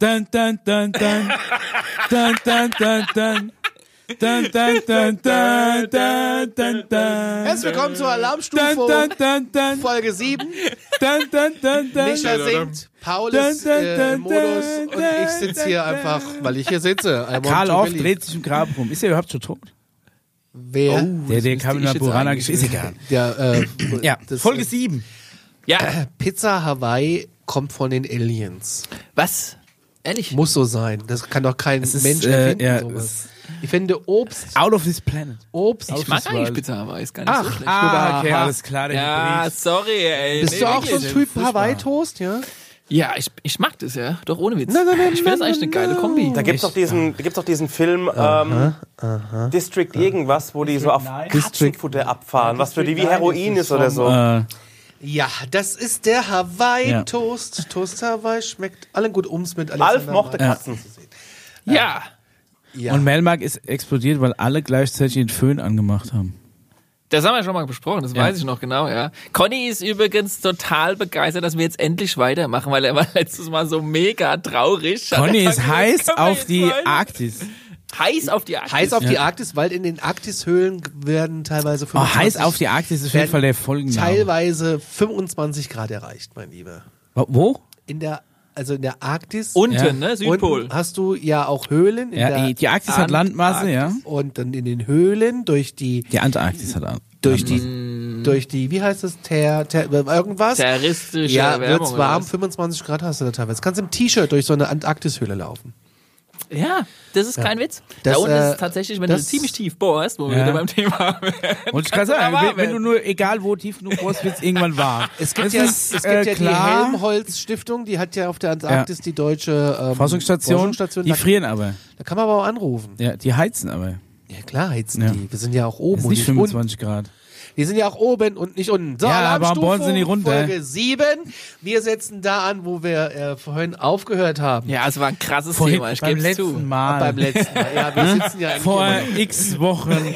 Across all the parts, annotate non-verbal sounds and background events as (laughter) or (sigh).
Dun, dun, dun, dun. Dun, dun, dun, dun. Dun, dun, dun, dun, dun, dun, dun. Herzlich willkommen zur Alarmstufe dun, dun, dun. Folge 7. Dun, dun, dun, dun. Micha singt, Paul ist äh, im Modus und ich sitze hier einfach, weil ich hier sitze. Karl believe. dreht sich im Grab rum. Ist er überhaupt schon tot? Wer? Der, der kam in der Burana Geschichte. Ist egal. Der, äh, (clears throat) Ja, das, Folge äh, 7. Ja, Pizza Hawaii kommt von den Aliens. was? Ehrlich? Muss so sein. Das kann doch kein ist, Mensch äh, erfinden. ja, sowas. Ich finde Obst, Out of this planet. Obst. Ich mag eigentlich Pizza Hawaii, ist gar nicht so Ach, schlecht. Ah, okay, Aha. alles klar. Der ja, Hybrid. sorry, ey. Bist Nee, du auch so ein. Typ. Hawaii-Toast, ja? Ja, ich, ich mag das, ja. Doch ohne Witz. Nein, nein, nein, ich finde das eigentlich eine geile. Kombi. Da gibt's doch diesen, da gibt's doch diesen Film ähm, District irgendwas, wo die so auf Katzenfutter abfahren, was für die wie Heroin ist oder so. Ja, das ist der Hawaii-Toast. Toast Hawaii schmeckt allen gut ums mit Alf Alexander mochte Wald. Katzen. Ja. Ja. Und Melmark ist explodiert, weil alle gleichzeitig den Föhn angemacht haben. Das haben wir schon mal besprochen, das Ja. weiß ich noch genau, ja. Conny ist übrigens total begeistert, dass wir jetzt endlich weitermachen, weil er war letztes Mal so mega traurig. Conny ist heiß auf die weiter? Arktis. Heiß auf die Arktis. Heiß auf die Arktis, weil in den Arktis-Höhlen werden teilweise Oh, 25, heiß auf die Arktis ist auf jeden werden Fall der Folgenname. teilweise 25 Grad erreicht, mein Lieber. Wo? In der, also in der Arktis. Unten, Ja. ne? Südpol. Unten hast du ja auch Höhlen. In Ja, der die, die Arktis hat Landmasse, ja. Und dann in den Höhlen durch die, Die Antarktis hat Land- durch Landmasse. die, durch die, wie heißt es, ter, ter, irgendwas? Terroristische Ja, wird's warm, was? 25 Grad hast du da teilweise. Kannst im T-Shirt durch so eine Antarktishöhle laufen. Ja, das ist kein Witz. Das, da unten äh, ist es tatsächlich, wenn das- du ziemlich tief bohrst, wo wir wieder beim Thema (laughs) wären. Wollte ich gerade sagen, wenn, wenn du nur, egal wo tief genug bohrst, wird's irgendwann warm. (laughs) Es gibt ja, ist, es gibt äh, ja die. Helmholtz-Stiftung, die hat ja auf der Antarktis die deutsche ähm, Forschungsstation, Forschungsstation. die Da, frieren aber. da kann man aber auch anrufen. Ja, die heizen aber. Ja klar heizen Ja. die. Wir sind ja auch oben Das ist und nicht nicht unten. 25 Grad. Wir sind ja auch oben und nicht unten. So, Ja, aber wollen sie nicht runter? Folge 7. Wir setzen da an, wo wir äh, vorhin aufgehört haben. Ja, es war ein krasses Vorhin, Thema, ich beim gebe letzten zu. Mal. Beim letzten Mal. Ja, wir sitzen ja Vor x Wochen (laughs)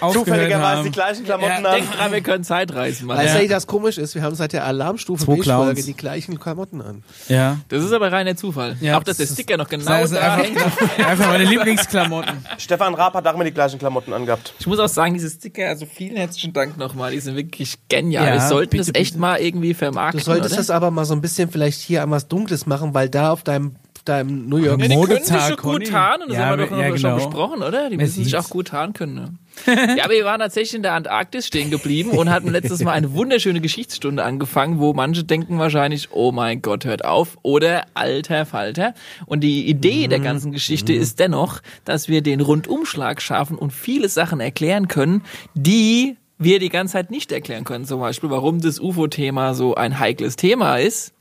aufgehört Zufälligerweise die haben. gleichen Klamotten Ja, an. denk dran, wir können Zeitreisen machen. Weißt Ja. du, das komisch ist? Wir haben seit der Alarmstufe Zwei Milchfolge Clowns. die gleichen Klamotten an. Ja. Das ist aber reiner Zufall. Ja, auch, dass der Sticker noch genau ist da hängt. einfach, (laughs) einfach meine Lieblingsklamotten. Stefan Raab hat auch immer die gleichen Klamotten angehabt. Ich muss auch sagen, diese Sticker, also vielen herzlichen Dank nochmal, die sind wirklich genial. Ja, wir sollten bitte, das echt bitte. mal irgendwie Du vermarkten, solltest oder? das aber mal so ein bisschen vielleicht hier an was Dunkles machen, weil da auf deinem, deinem New York Ja, Ja, die können sich Modetag, schon gut tarnen, das Ja, haben wir doch ja, noch schon genau. besprochen, oder? Die müssen sich auch gut tarnen können. Ne? (laughs) ja, aber wir waren tatsächlich in der Antarktis stehen geblieben und hatten letztes Mal eine wunderschöne Geschichtsstunde angefangen, wo manche denken wahrscheinlich, oh mein Gott, hört auf, oder alter Falter. Und die Idee Mhm. der ganzen Geschichte ist dennoch, dass wir den Rundumschlag schaffen und viele Sachen erklären können, die wir die ganze Zeit nicht erklären können. Zum Beispiel, warum das UFO-Thema so ein heikles Thema ist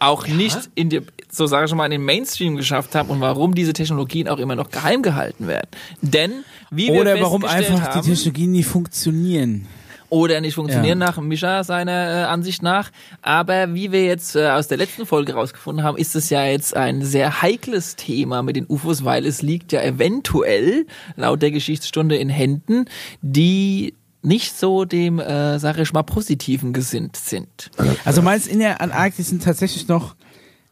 auch nicht in die, so sage ich mal, in den Mainstream geschafft haben und warum diese Technologien auch immer noch geheim gehalten werden. Denn wie wir Oder warum einfach haben, die Technologien nie funktionieren. oder nicht funktionieren Ja. nach Mischa seiner äh, Ansicht nach. Aber wie wir jetzt äh, aus der letzten Folge rausgefunden haben, ist es ja jetzt ein sehr heikles Thema mit den UFOs, weil es liegt ja eventuell laut der Geschichtsstunde in Händen, die nicht so dem, äh, sage ich mal, positiven gesinnt sind. Also meinst in der Antarktis sind tatsächlich noch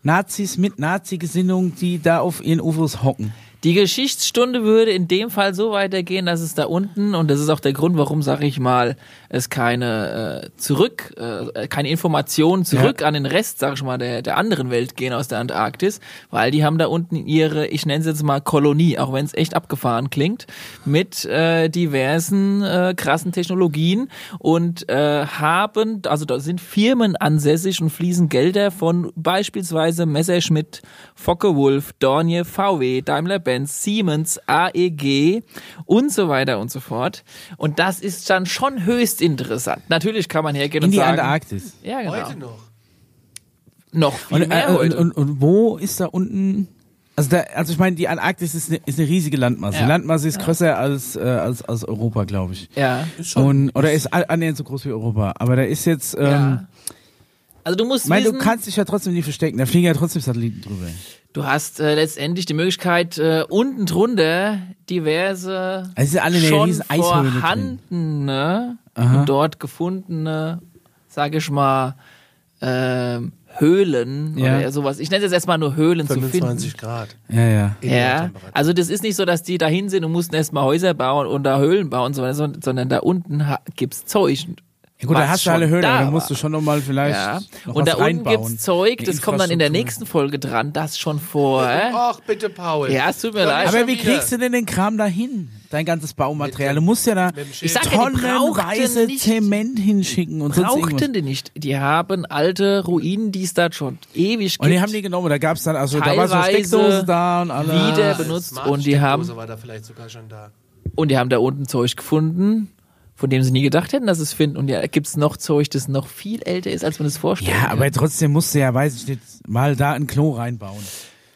Nazis mit Nazi-Gesinnung, die da auf ihren UFOs hocken? Die Geschichtsstunde würde in dem Fall so weitergehen, dass es da unten, und das ist auch der Grund, warum, sag ich mal, es keine äh, zurück, äh, keine Informationen zurück an den Rest, sag ich mal, der, der anderen Welt gehen aus der Antarktis, weil die haben da unten ihre, ich nenne es jetzt mal Kolonie, auch wenn es echt abgefahren klingt, mit äh, diversen äh, krassen Technologien und äh, haben, also da sind Firmen ansässig und fließen Gelder von beispielsweise Messerschmitt, Focke-Wulf, Dornier, VW, Daimler-Benz, Siemens, AEG und so weiter und so fort. Und das ist dann schon höchst interessant. Natürlich kann man hergehen In und die sagen, Antarktis. ja genau, Heute noch. noch viel Und, mehr äh, und, heute. und, und wo ist da unten? Also, da, also ich meine, die Antarktis ist eine, ist eine riesige Landmasse. Ja. Die Landmasse ist größer als, äh, als, als Europa, glaube ich. ja. Und, oder ist annähernd so groß wie Europa. Aber da ist jetzt, ähm, ja. Also du musst ich meine, wissen, du kannst dich ja trotzdem nicht verstecken. Da fliegen ja trotzdem Satelliten drüber. du hast äh, letztendlich die Möglichkeit, äh, unten drunter diverse Also sind alle schon vorhandene und dort gefundene, sage ich mal, ähm, Höhlen Ja. oder sowas. Ich nenne es jetzt erstmal nur Höhlen zu finden. 25 Grad. Ja, ja. Ja, also das ist nicht so, dass die dahin sind und mussten erstmal Häuser bauen und da Höhlen bauen, sondern, sondern da unten gibt's Zeug. Ja gut, da hast du alle schon Höhle, da da musst du schon nochmal vielleicht Ja, noch und was da unten gibt's Zeug, das kommt dann in der nächsten Folge dran, das schon vor. Ach, bitte, Paul. Ja, es tut mir leid. Aber wie wieder. kriegst du denn den Kram dahin? Dein ganzes Baumaterial. Du musst ja da. Ich sag ja, die tonnenweise brauchten nicht- Zement hinschicken und sonst irgendwas. Brauchten die nicht. Die haben alte Ruinen, die es da schon ewig gibt. Und die haben die genommen, da gab's dann, also da war so Steckdose da und alle. wieder benutzt und die haben war da vielleicht sogar schon da. und die haben da unten Zeug gefunden, von dem sie nie gedacht hätten, dass es finden. Und ja, gibt's noch Zeug, das noch viel älter ist, als man es vorstellt. Ja, aber trotzdem musst du ja, weiß ich nicht, mal da ein Klo reinbauen.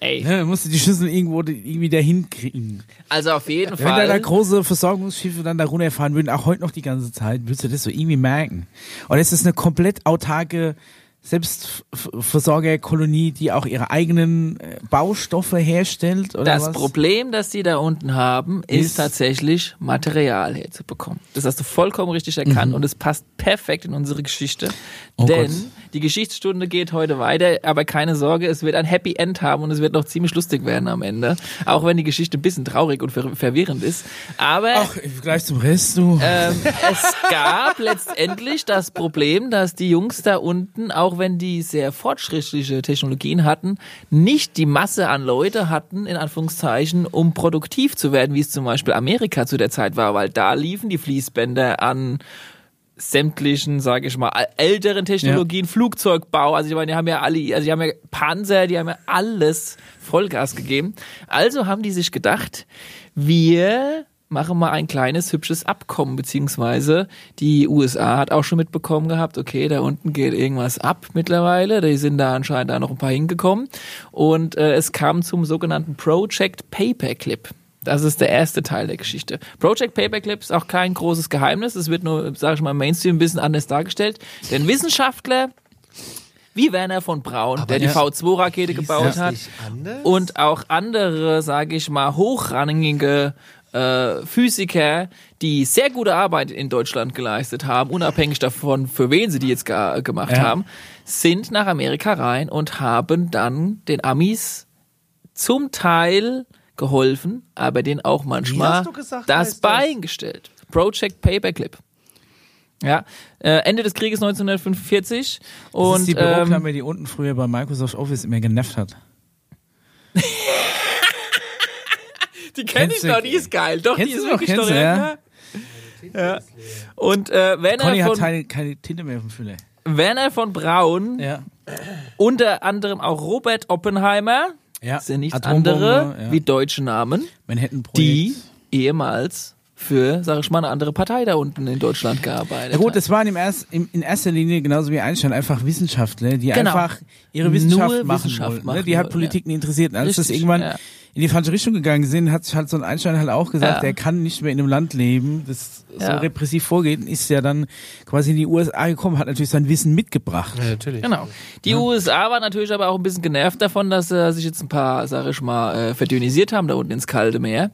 Ey, Ne, musst du die Schüssel irgendwo irgendwie dahin kriegen. also auf jeden Wenn da, da Fall. große Versorgungsschiffe dann da runterfahren würden, auch heute noch die ganze Zeit, würdest du das so irgendwie merken. Und es ist eine komplett autarke Selbstversorgerkolonie, die auch ihre eigenen äh, Baustoffe herstellt oder Das was? Problem, das die da unten haben, ist, Ist- tatsächlich Material herzubekommen. Das hast du vollkommen richtig erkannt und es passt perfekt in unsere Geschichte. Mhm. Oh denn Gott. die Geschichtsstunde geht heute weiter, aber keine Sorge, es wird ein Happy End haben und es wird noch ziemlich lustig werden am Ende. Auch wenn die Geschichte ein bisschen traurig und ver verwirrend ist. Aber Ach, gleich zum Rest, du. ähm, es gab letztendlich das Problem, dass die Jungs da unten, auch wenn die sehr fortschrittliche Technologien hatten, nicht die Masse an Leute hatten, in Anführungszeichen, um produktiv zu werden, wie es zum Beispiel Amerika zu der Zeit war, weil da liefen die Fließbänder an sämtlichen, sage ich mal, älteren Technologien, Flugzeugbau, also ich meine, die haben ja alle, also die haben ja Panzer, die haben ja alles Vollgas gegeben. Also haben die sich gedacht, wir machen mal ein kleines hübsches Abkommen, beziehungsweise die USA hat auch schon mitbekommen gehabt, okay, da unten geht irgendwas ab mittlerweile, die sind da anscheinend da noch ein paar hingekommen und äh, es kam zum sogenannten Project Paperclip. Das ist der erste Teil der Geschichte. Project Paperclip ist auch kein großes Geheimnis. Es wird nur, sage ich mal, im Mainstream ein bisschen anders dargestellt. Denn Wissenschaftler wie Werner von Braun, der die ja. V2-Rakete Hieß gebaut hat, anders? und auch andere, sage ich mal, hochrangige äh, Physiker, die sehr gute Arbeit in Deutschland geleistet haben, unabhängig davon, für wen sie die jetzt ge gemacht Ja. haben, sind nach Amerika rein und haben dann den Amis zum Teil geholfen, aber denen auch manchmal gesagt, das? Bein gestellt. Project Paperclip. Ja, äh, Ende des Krieges 1945 das und ist die ähm, Büroklammer, die unten früher bei Microsoft Office immer genervt hat. (laughs) Die kenne ich noch, die ist geil. Doch, die ist noch, wirklich noch du, ja? ja. Und äh, Werner, Conny hat von, keine, keine Tinte mehr auf dem Füller. Werner von Braun, Ja. unter anderem auch Robert Oppenheimer, Ja. sind nichts andere ja. wie deutsche Namen, die ehemals für, sag ich mal, eine andere Partei da unten in Deutschland gearbeitet Ja gut, das waren im erst, im, in erster Linie genauso wie Einstein einfach Wissenschaftler, die Genau. einfach ihre Wissenschaft Nur machen Wissenschaft wollten. machen ne? Die hat Politik nie interessiert. Als das Richtig, irgendwann ja. In die falsche Richtung gegangen sind, hat sich halt so ein Einstein halt auch gesagt, Ja. er kann nicht mehr in einem Land leben, das so Ja. repressiv vorgeht, ist ja dann quasi in die USA gekommen, hat natürlich sein Wissen mitgebracht. Ja, natürlich. Genau. Die USA war natürlich aber auch ein bisschen genervt davon, dass äh, sich jetzt ein paar, sag ich mal, äh, verdünnisiert haben da unten ins kalte Meer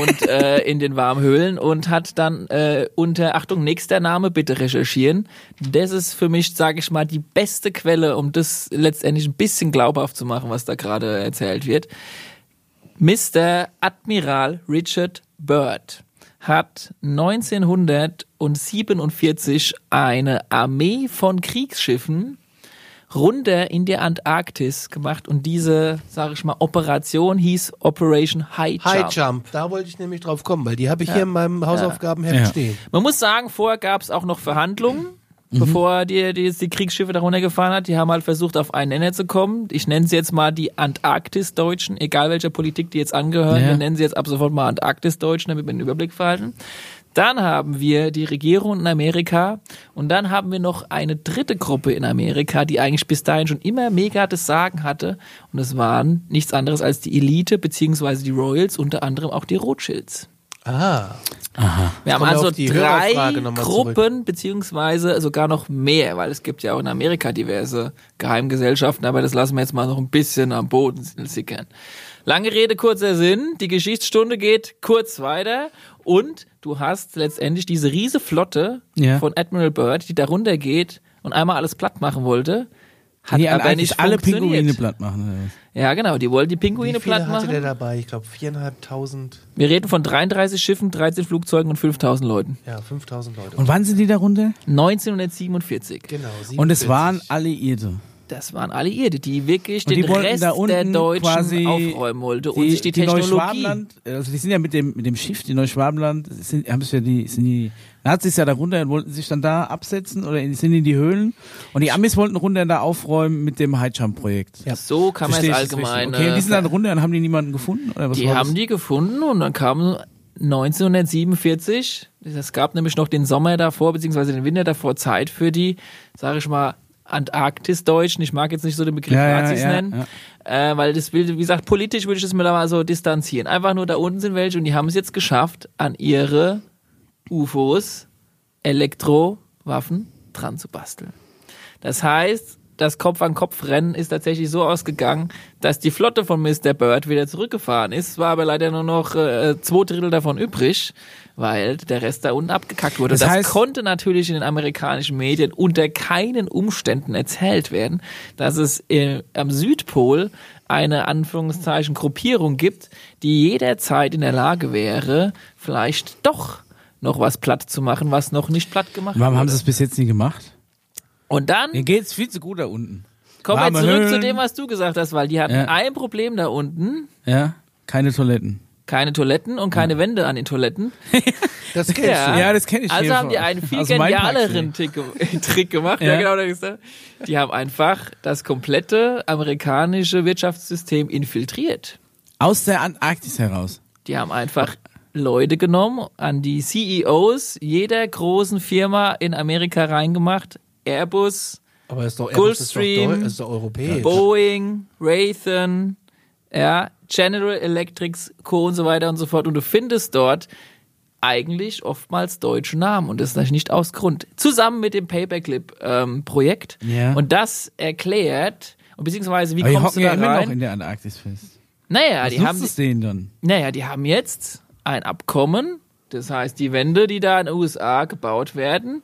und (laughs) äh, in den warmen Höhlen und hat dann äh, unter, Achtung, nächster Name, bitte recherchieren. Das ist für mich, sag ich mal, die beste Quelle, um das letztendlich ein bisschen glaubhaft zu machen, was da gerade erzählt wird. Mr. Admiral Richard Byrd hat 1947 eine Armee von Kriegsschiffen runter in der Antarktis gemacht und diese, sage ich mal, Operation hieß Operation High Jump. High Jump, da wollte ich nämlich drauf kommen, weil die habe ich hier in meinem Hausaufgabenheft Ja. stehen. Man muss sagen, vorher gab es auch noch Verhandlungen, bevor die, die, die Kriegsschiffe darunter gefahren hat. Die haben halt versucht, auf einen Nenner zu kommen. Ich nenne sie jetzt mal die Antarktis-Deutschen, egal welcher Politik die jetzt angehören. Ja. Wir nennen sie jetzt ab sofort mal Antarktis-Deutschen, damit wir einen Überblick verhalten. Dann haben wir die Regierung in Amerika und dann haben wir noch eine dritte Gruppe in Amerika, die eigentlich bis dahin schon immer mega das Sagen hatte. Und es waren nichts anderes als die Elite beziehungsweise die Royals, unter anderem auch die Rothschilds. Ah, Wir haben also drei Gruppen, beziehungsweise sogar noch mehr, weil es gibt ja auch in Amerika diverse Geheimgesellschaften, aber das lassen wir jetzt mal noch ein bisschen am Boden sickern. Lange Rede, kurzer Sinn. Die Geschichtsstunde geht kurz weiter und du hast letztendlich diese riese Flotte Ja. von Admiral Byrd, die darunter geht und einmal alles platt machen wollte. Hat die aber eigentlich nicht alle. Pinguine platt machen. Ja, genau, die wollten die Wie Pinguine viele platt hatte der machen. dabei? Ich glaube viereinhalbtausend, Wir reden von 33 Schiffen, 13 Flugzeugen und 5000 Leuten. ja, 5000 Leute. Und wann sind die darunter? 1947. genau. Und es 47. waren Alliierte. Das waren Alliierte, die wirklich Und die den wollten Rest der Deutschen aufräumen wollte und sich die, Technologie. Neuschwabenland, also die sind ja mit dem mit dem Schiff, die Neuschwabenland, sind, haben es ja die, sind die Nazis ja da runter und wollten sich dann da absetzen oder in, sind in die Höhlen und die Amis wollten runter da aufräumen mit dem Heidscham-Projekt. Ja. So kann man es allgemein. Okay, und die sind äh, dann runter und haben die niemanden gefunden? Oder was Die haben das? die gefunden und dann kam 1947, es gab nämlich noch den Sommer davor, beziehungsweise den Winter davor Zeit für die, sage ich mal, Antarktis-Deutschen. Ich mag jetzt nicht so den Begriff Ja, ja, Nazis ja, nennen, Äh, weil das will, wie gesagt, politisch würde ich das mir da mal so distanzieren. Einfach nur da unten sind welche und die haben es jetzt geschafft, an ihre UFOs Elektrowaffen dran zu basteln. Das heißt, das Kopf-an-Kopf-Rennen ist tatsächlich so ausgegangen, dass die Flotte von Mr. Bird wieder zurückgefahren ist. Es war aber leider nur noch äh, zwei Drittel davon übrig, weil der Rest da unten abgekackt wurde. Das Das, heißt- konnte natürlich in den amerikanischen Medien unter keinen Umständen erzählt werden, dass es äh, am Südpol eine Anführungszeichen Gruppierung gibt, die jederzeit in der Lage wäre, vielleicht doch noch was platt zu machen, was noch nicht platt gemacht Warum haben sie es bis jetzt nie gemacht? Und dann Mir geht's viel zu gut da unten. Kommen wir zurück zu Höhlen. dem, was du gesagt hast, weil die hatten Ja. ein Problem da unten. Ja, keine Toiletten. Keine Toiletten und keine Wände an den Toiletten. (laughs) Das (laughs) kennst Ja. du. Ja, das kenn ich Also hier haben die einen viel genialeren Trick, (laughs) Trick gemacht. Ja. Ja. genau. das ist. Die haben einfach das komplette amerikanische Wirtschaftssystem infiltriert. Aus der Antarktis heraus. Die haben einfach Leute genommen, an die CEOs jeder großen Firma in Amerika reingemacht. Airbus, europäisch. Boeing, Raytheon, ja, General Electrics, Co. und so weiter und so fort. Und du findest dort eigentlich oftmals deutsche Namen und das ist natürlich nicht aus Grund. Zusammen mit dem Paperclip-Projekt. Ja. Und das erklärt, und beziehungsweise wie Aber die kommst du hocken ja da immer rein? noch in der Antarktis fest. naja, Was die haben, es denen dann? naja, die haben jetzt ein Abkommen, das heißt, die Wände, die da in den USA gebaut werden,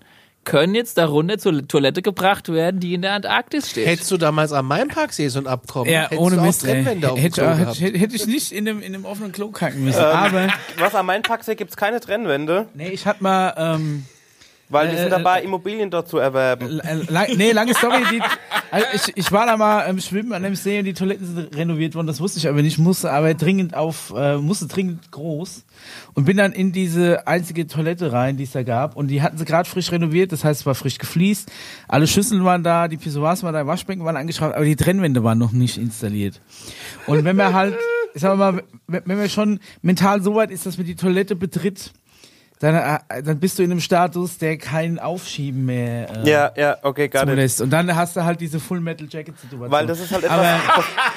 können jetzt darunter zur Toilette gebracht werden, die in der Antarktis steht. Hättest du damals am Mainparksee so ein Abkommen? Ja, hättest ohne Mist, ey. Trennwände auf dem Hätte, hätte, gehabt. hätte, hätte ich nicht in einem, in einem offenen Klo kacken müssen. Ähm. Aber, Was am Mainpacksee gibt es keine Trennwände, nee, ich hatte mal, ähm, weil die Äh, sind dabei, Immobilien dort zu erwerben. L- lang, nee, lange Story. Die, also ich, ich war da mal ähm, schwimmen an dem See und die Toiletten sind renoviert worden. Das wusste ich aber nicht. Musste aber dringend auf, äh, musste dringend groß und bin dann in diese einzige Toilette rein, die es da gab. Und die hatten sie gerade frisch renoviert. Das heißt, es war frisch gefliest. Alle Schüsseln waren da, die Pissoirs waren da, Waschbecken waren angeschraubt, aber die Trennwände waren noch nicht installiert. Und wenn man halt, ich sag mal, wenn man schon mental so weit ist, dass man die Toilette betritt, dann, äh, dann bist du in einem Status, der kein Aufschieben mehr äh, Ja, ja, okay, gar nicht. zulässt. Und dann hast du halt diese Full Metal Jacket Situation. Weil das ist halt etwas, (laughs)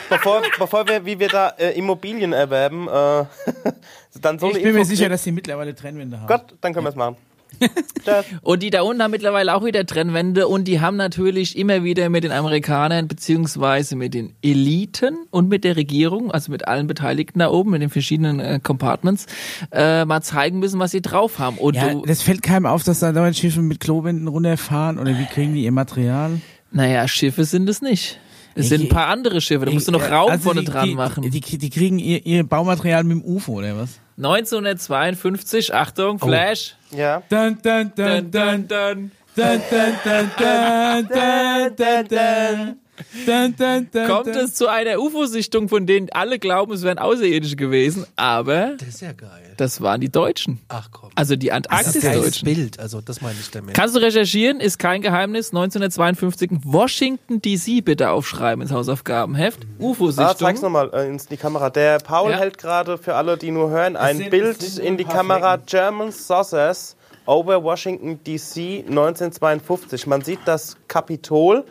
be bevor, bevor wir, wie wir da äh, Immobilien erwerben, äh, (laughs) dann so ich bin mir Info sicher, kriegen. dass die mittlerweile Trennwände haben. Gott, dann können wir es machen. (laughs) Und die da unten haben mittlerweile auch wieder Trennwände und die haben natürlich immer wieder mit den Amerikanern beziehungsweise mit den Eliten und mit der Regierung, also mit allen Beteiligten da oben, mit den verschiedenen äh, Compartments, äh, mal zeigen müssen, was sie drauf haben. Und Ja, du, das fällt keinem auf, dass da dauernd Schiffe mit Klowänden runterfahren oder wie kriegen die ihr Material? naja, Schiffe sind es nicht. Es sind ein paar andere Schiffe, da musst du noch Äh, Raum also vorne die, dran die, machen. Die, die, die kriegen ihr, ihr Baumaterial mit dem UFO oder was? 1952, Achtung, Flash. Ja. Dun, dun, Dun, dun, dun. Dun, dun, dun, dun, dun, dun, dun. Dun, dun, dun, Kommt dun. es zu einer UFO-Sichtung, von denen alle glauben, es wären Außerirdische gewesen, aber Das ist ja geil. das waren die Deutschen. Ach komm. Also die Das ist Antarktis-Deutschen. Bild, also das meine ich damit. Kannst du recherchieren, ist kein Geheimnis. 1952 Washington DC bitte aufschreiben ins Hausaufgabenheft. Ah, zeig's UFO-Sichtung. nochmal äh, in die Kamera. Der Paul Ja. hält gerade für alle, die nur hören, ein sind- Bild in die Kamera. German Saucers over Washington DC 1952. Man sieht das Kapitol.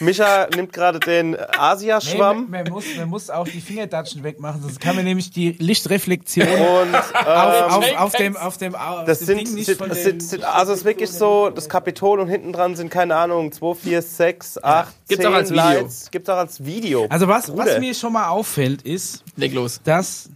Micha nimmt gerade den Nee, Asiaschwamm. man, man, muss, man muss auch die Fingerdatschen wegmachen, sonst kann man nämlich die Lichtreflexion und auf, ähm, auf, auf dem, auf dem, auf das sind, Ding nicht sind, von das sind, sind, also es ist wirklich so, das Kapitol und hinten dran sind, keine Ahnung, 2, 4, 6, 8, Gibt's 10 auch als Video. Lights. Gibt's auch als Video. Also was, was mir schon mal auffällt, ist, Leg los. dass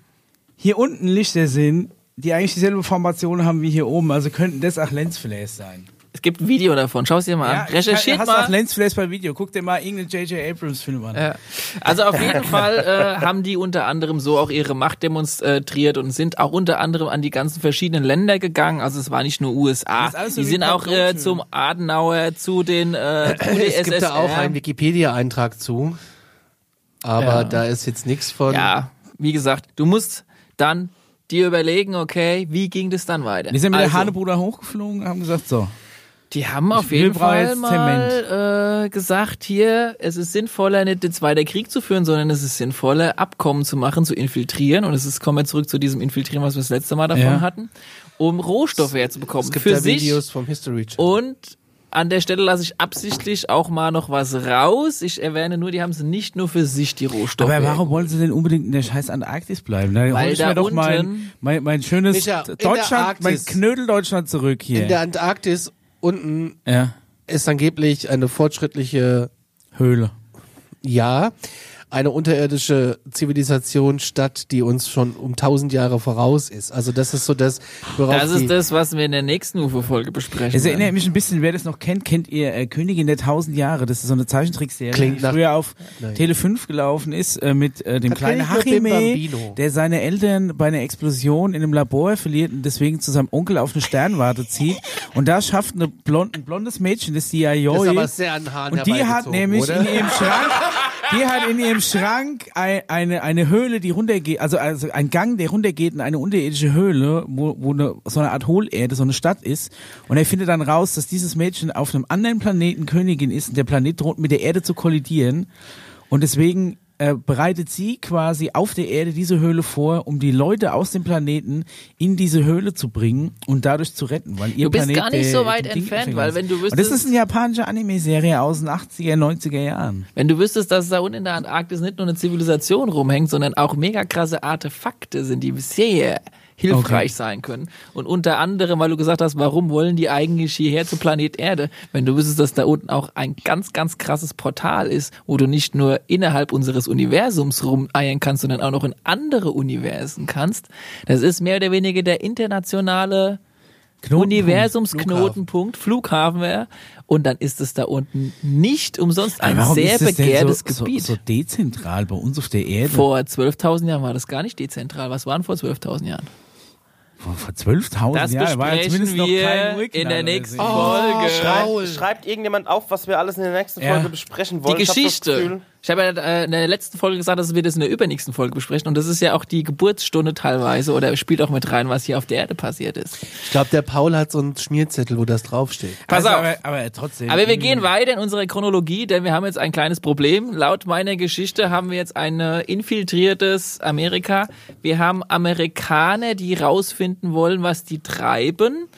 hier unten Lichter sind, die eigentlich dieselbe Formation haben wie hier oben. Also könnten das auch Lensflares sein. Es gibt ein Video davon. Schau es dir mal Ja, an. Recherchiert hast mal. auch Lensflash bei Video. Guck dir mal irgendeinen J.J. Abrams Film an. Ja. Also auf jeden Fall äh, haben die unter anderem so auch ihre Macht demonstriert und sind auch unter anderem an die ganzen verschiedenen Länder gegangen. Also es war nicht nur USA. So Die sind auch äh, zum Adenauer, zu den äh, (clears throat) Es gibt da auch UdSSR. einen Wikipedia-Eintrag zu. Aber Ja. da ist jetzt nichts von. Ja, wie gesagt, du musst dann dir überlegen, okay, wie ging das dann weiter? Wir sind mit also, der Hanebruder hochgeflogen haben gesagt, so. Die haben auf jeden Fall mal äh, gesagt, hier, es ist sinnvoller, nicht jetzt weiter Krieg zu führen, sondern es ist sinnvoller, Abkommen zu machen, zu infiltrieren. Und es ist, kommen wir zurück zu diesem Infiltrieren, was wir das letzte Mal davon Ja. hatten, um Rohstoffe herzubekommen. Es gibt für da sich Videos vom History Channel. und an der Stelle lasse ich absichtlich auch mal noch was raus. Ich erwähne nur, die haben sie nicht nur für sich, die Rohstoffe. Aber warum wollen sie denn unbedingt in der scheiß Antarktis bleiben? Da hol ich da mir doch mein, unten- mein, mein schönes Micha, Deutschland, mein Arktis. Knödel Deutschland zurück hier. In der Antarktis unten ja. ist angeblich eine fortschrittliche, Höhle. ja, eine unterirdische Zivilisation statt, die uns schon um tausend Jahre voraus ist. Also das ist so das, worauf Das die, ist das, was wir in der nächsten UFO-Folge besprechen. Es erinnert mich ein bisschen, wer das noch kennt, kennt ihr äh, Königin der tausend Jahre. Das ist so eine Zeichentrickserie, Klingt die früher auf Nein. Tele 5 gelaufen ist äh, mit äh, dem Da kleinen Hachime, der seine Eltern bei einer Explosion in einem Labor verliert und deswegen zu seinem Onkel auf eine Sternwarte zieht. Und da schafft eine blond, ein blondes Mädchen, das die das ist Yayoi, aber sehr an Haaren Und die hat nämlich oder? in ihrem Schrank, die hat in ihrem Schrank ein, eine, eine Höhle, die runtergeht, also, also ein Gang, der runtergeht in eine unterirdische Höhle, wo, wo eine, so eine Art Hohlerde, so eine Stadt ist. Und er findet dann raus, dass dieses Mädchen auf einem anderen Planeten Königin ist und der Planet droht mit der Erde zu kollidieren. Und deswegen äh, bereitet sie quasi auf der Erde diese Höhle vor, um die Leute aus dem Planeten in diese Höhle zu bringen und dadurch zu retten, weil ihr Du bist Planet gar nicht der- so weit entfernt, weil wenn du Und das wüsstest- ist eine japanische Anime-Serie aus den 80er, 90er Jahren. Wenn du wüsstest, dass da unten in der Antarktis nicht nur eine Zivilisation rumhängt, sondern auch mega krasse Artefakte sind, die sehr hilfreich Okay. sein können. Und unter anderem, weil du gesagt hast, warum wollen die eigentlich hierher zu Planet Erde? Wenn du wüsstest, dass da unten auch ein ganz, ganz krasses Portal ist, wo du nicht nur innerhalb unseres Universums rumeiern kannst, sondern auch noch in andere Universen kannst. Das ist mehr oder weniger der internationale Knotenpunkt. Universumsknotenpunkt, Flughafen wäre. Und dann ist es da unten nicht umsonst ein sehr begehrtes so, Gebiet. So, so dezentral bei uns auf der Erde. Vor 12.000 Jahren war das gar nicht dezentral. Was waren vor 12.000 Jahren? Vor, vor 12.000 Das Jahren war ja besprechen zumindest noch kein wir Urknall in der nächsten so. Folge. Schreibt, schreibt irgendjemand auf, was wir alles in der nächsten Ja. Folge besprechen Die wollen. Ich hab das Geschichte. Ich habe ja äh, in der letzten Folge gesagt, dass wir das in der übernächsten Folge besprechen. Und das ist ja auch die Geburtsstunde teilweise oder spielt auch mit rein, was hier auf der Erde passiert ist. Ich glaube, der Paul hat so einen Schmierzettel, wo das draufsteht. Pass also, auf. Aber, aber trotzdem. Aber wir gehen weiter in unserer Chronologie, denn wir haben jetzt ein kleines Problem. Laut meiner Geschichte haben wir jetzt ein äh, infiltriertes Amerika. Wir haben Amerikaner, die rausfinden wollen, was die treiben.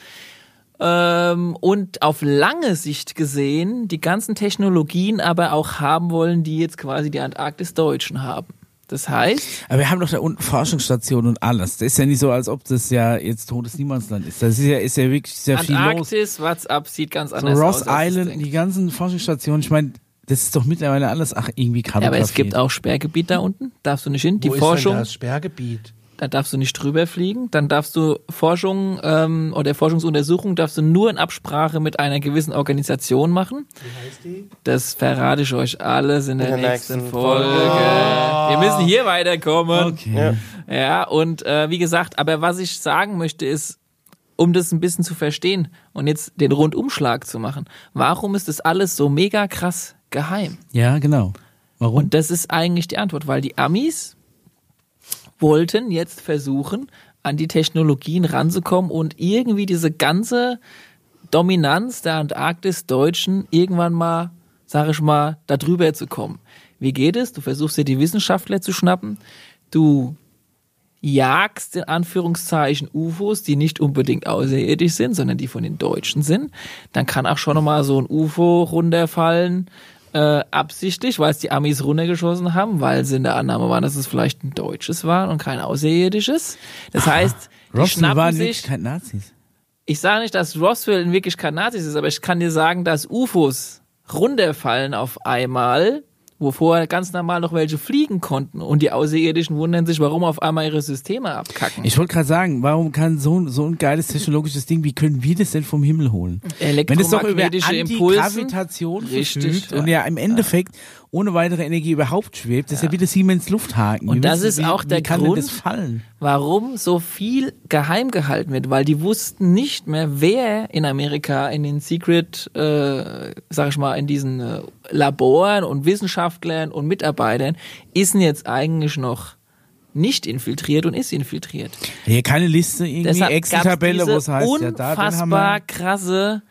Ähm, und auf lange Sicht gesehen die ganzen Technologien aber auch haben wollen, die jetzt quasi die Antarktis-Deutschen haben. Das heißt, Aber wir haben doch da unten Forschungsstationen und alles. Das ist ja nicht so, als ob das ja jetzt totes Niemandsland ist. Das ist ja, ist ja wirklich sehr viel los. Antarktis, WhatsApp sieht ganz So anders Ross aus. es Island, die ganzen Forschungsstationen, ich meine, das ist doch mittlerweile alles ach irgendwie Ja, kartografiert. aber es gibt auch Sperrgebiet da unten. Darfst du nicht hin. Die wo Forschung. ist denn das Sperrgebiet? Da darfst du nicht drüber fliegen. Dann darfst du Forschung ähm, oder Forschungsuntersuchung darfst du nur in Absprache mit einer gewissen Organisation machen. Wie heißt die? Das verrate ich euch alles in der, In der nächsten, nächsten Folge. Folge. Wir müssen hier weiterkommen. Okay. Ja. Ja, und äh, wie gesagt, aber was ich sagen möchte ist, um das ein bisschen zu verstehen und jetzt den Rundumschlag zu machen, warum ist das alles so mega krass geheim? Ja, genau. Warum? Und das ist eigentlich die Antwort, weil die Amis wollten jetzt versuchen, an die Technologien ranzukommen und irgendwie diese ganze Dominanz der Antarktis-Deutschen irgendwann mal, sag ich mal, da drüber zu kommen. Wie geht es? Du versuchst dir die Wissenschaftler zu schnappen, du jagst in Anführungszeichen UFOs, die nicht unbedingt außerirdisch sind, sondern die von den Deutschen sind. Dann kann auch schon nochmal so ein UFO runterfallen, äh, absichtlich, weil es die Amis runtergeschossen haben, weil sie in der Annahme waren, dass es vielleicht ein deutsches war und kein außerirdisches. Das heißt, die Roswell schnappen waren sich kein Nazis. ich sage nicht, dass Roswell in Wirklichkeit Nazis ist, aber ich kann dir sagen, dass UFOs runterfallen auf einmal, wo vorher ganz normal noch welche fliegen konnten und die Außerirdischen wundern sich, warum auf einmal ihre Systeme abkacken. Ich wollte gerade sagen, warum kann so, so ein geiles technologisches Ding, wie können wir das denn vom Himmel holen? Wenn es doch über Elektromagnetische Impulse. Antigravitation Richtig, verfügt ja. und ja im Endeffekt ohne weitere Energie überhaupt schwebt, das ist ja wie das Siemens Lufthaken. Und Wie das du- ist wie, auch der wie Grund, warum so viel geheim gehalten wird, weil die wussten nicht mehr, wer in Amerika in den Secret, äh, sag ich mal, in diesen äh, Laboren und Wissenschaftlern und Mitarbeitern ist denn jetzt eigentlich noch nicht infiltriert und ist infiltriert. Hier keine Liste, irgendwie Excel-Tabelle, wo es heißt, ja, da haben unfassbar wir. krasse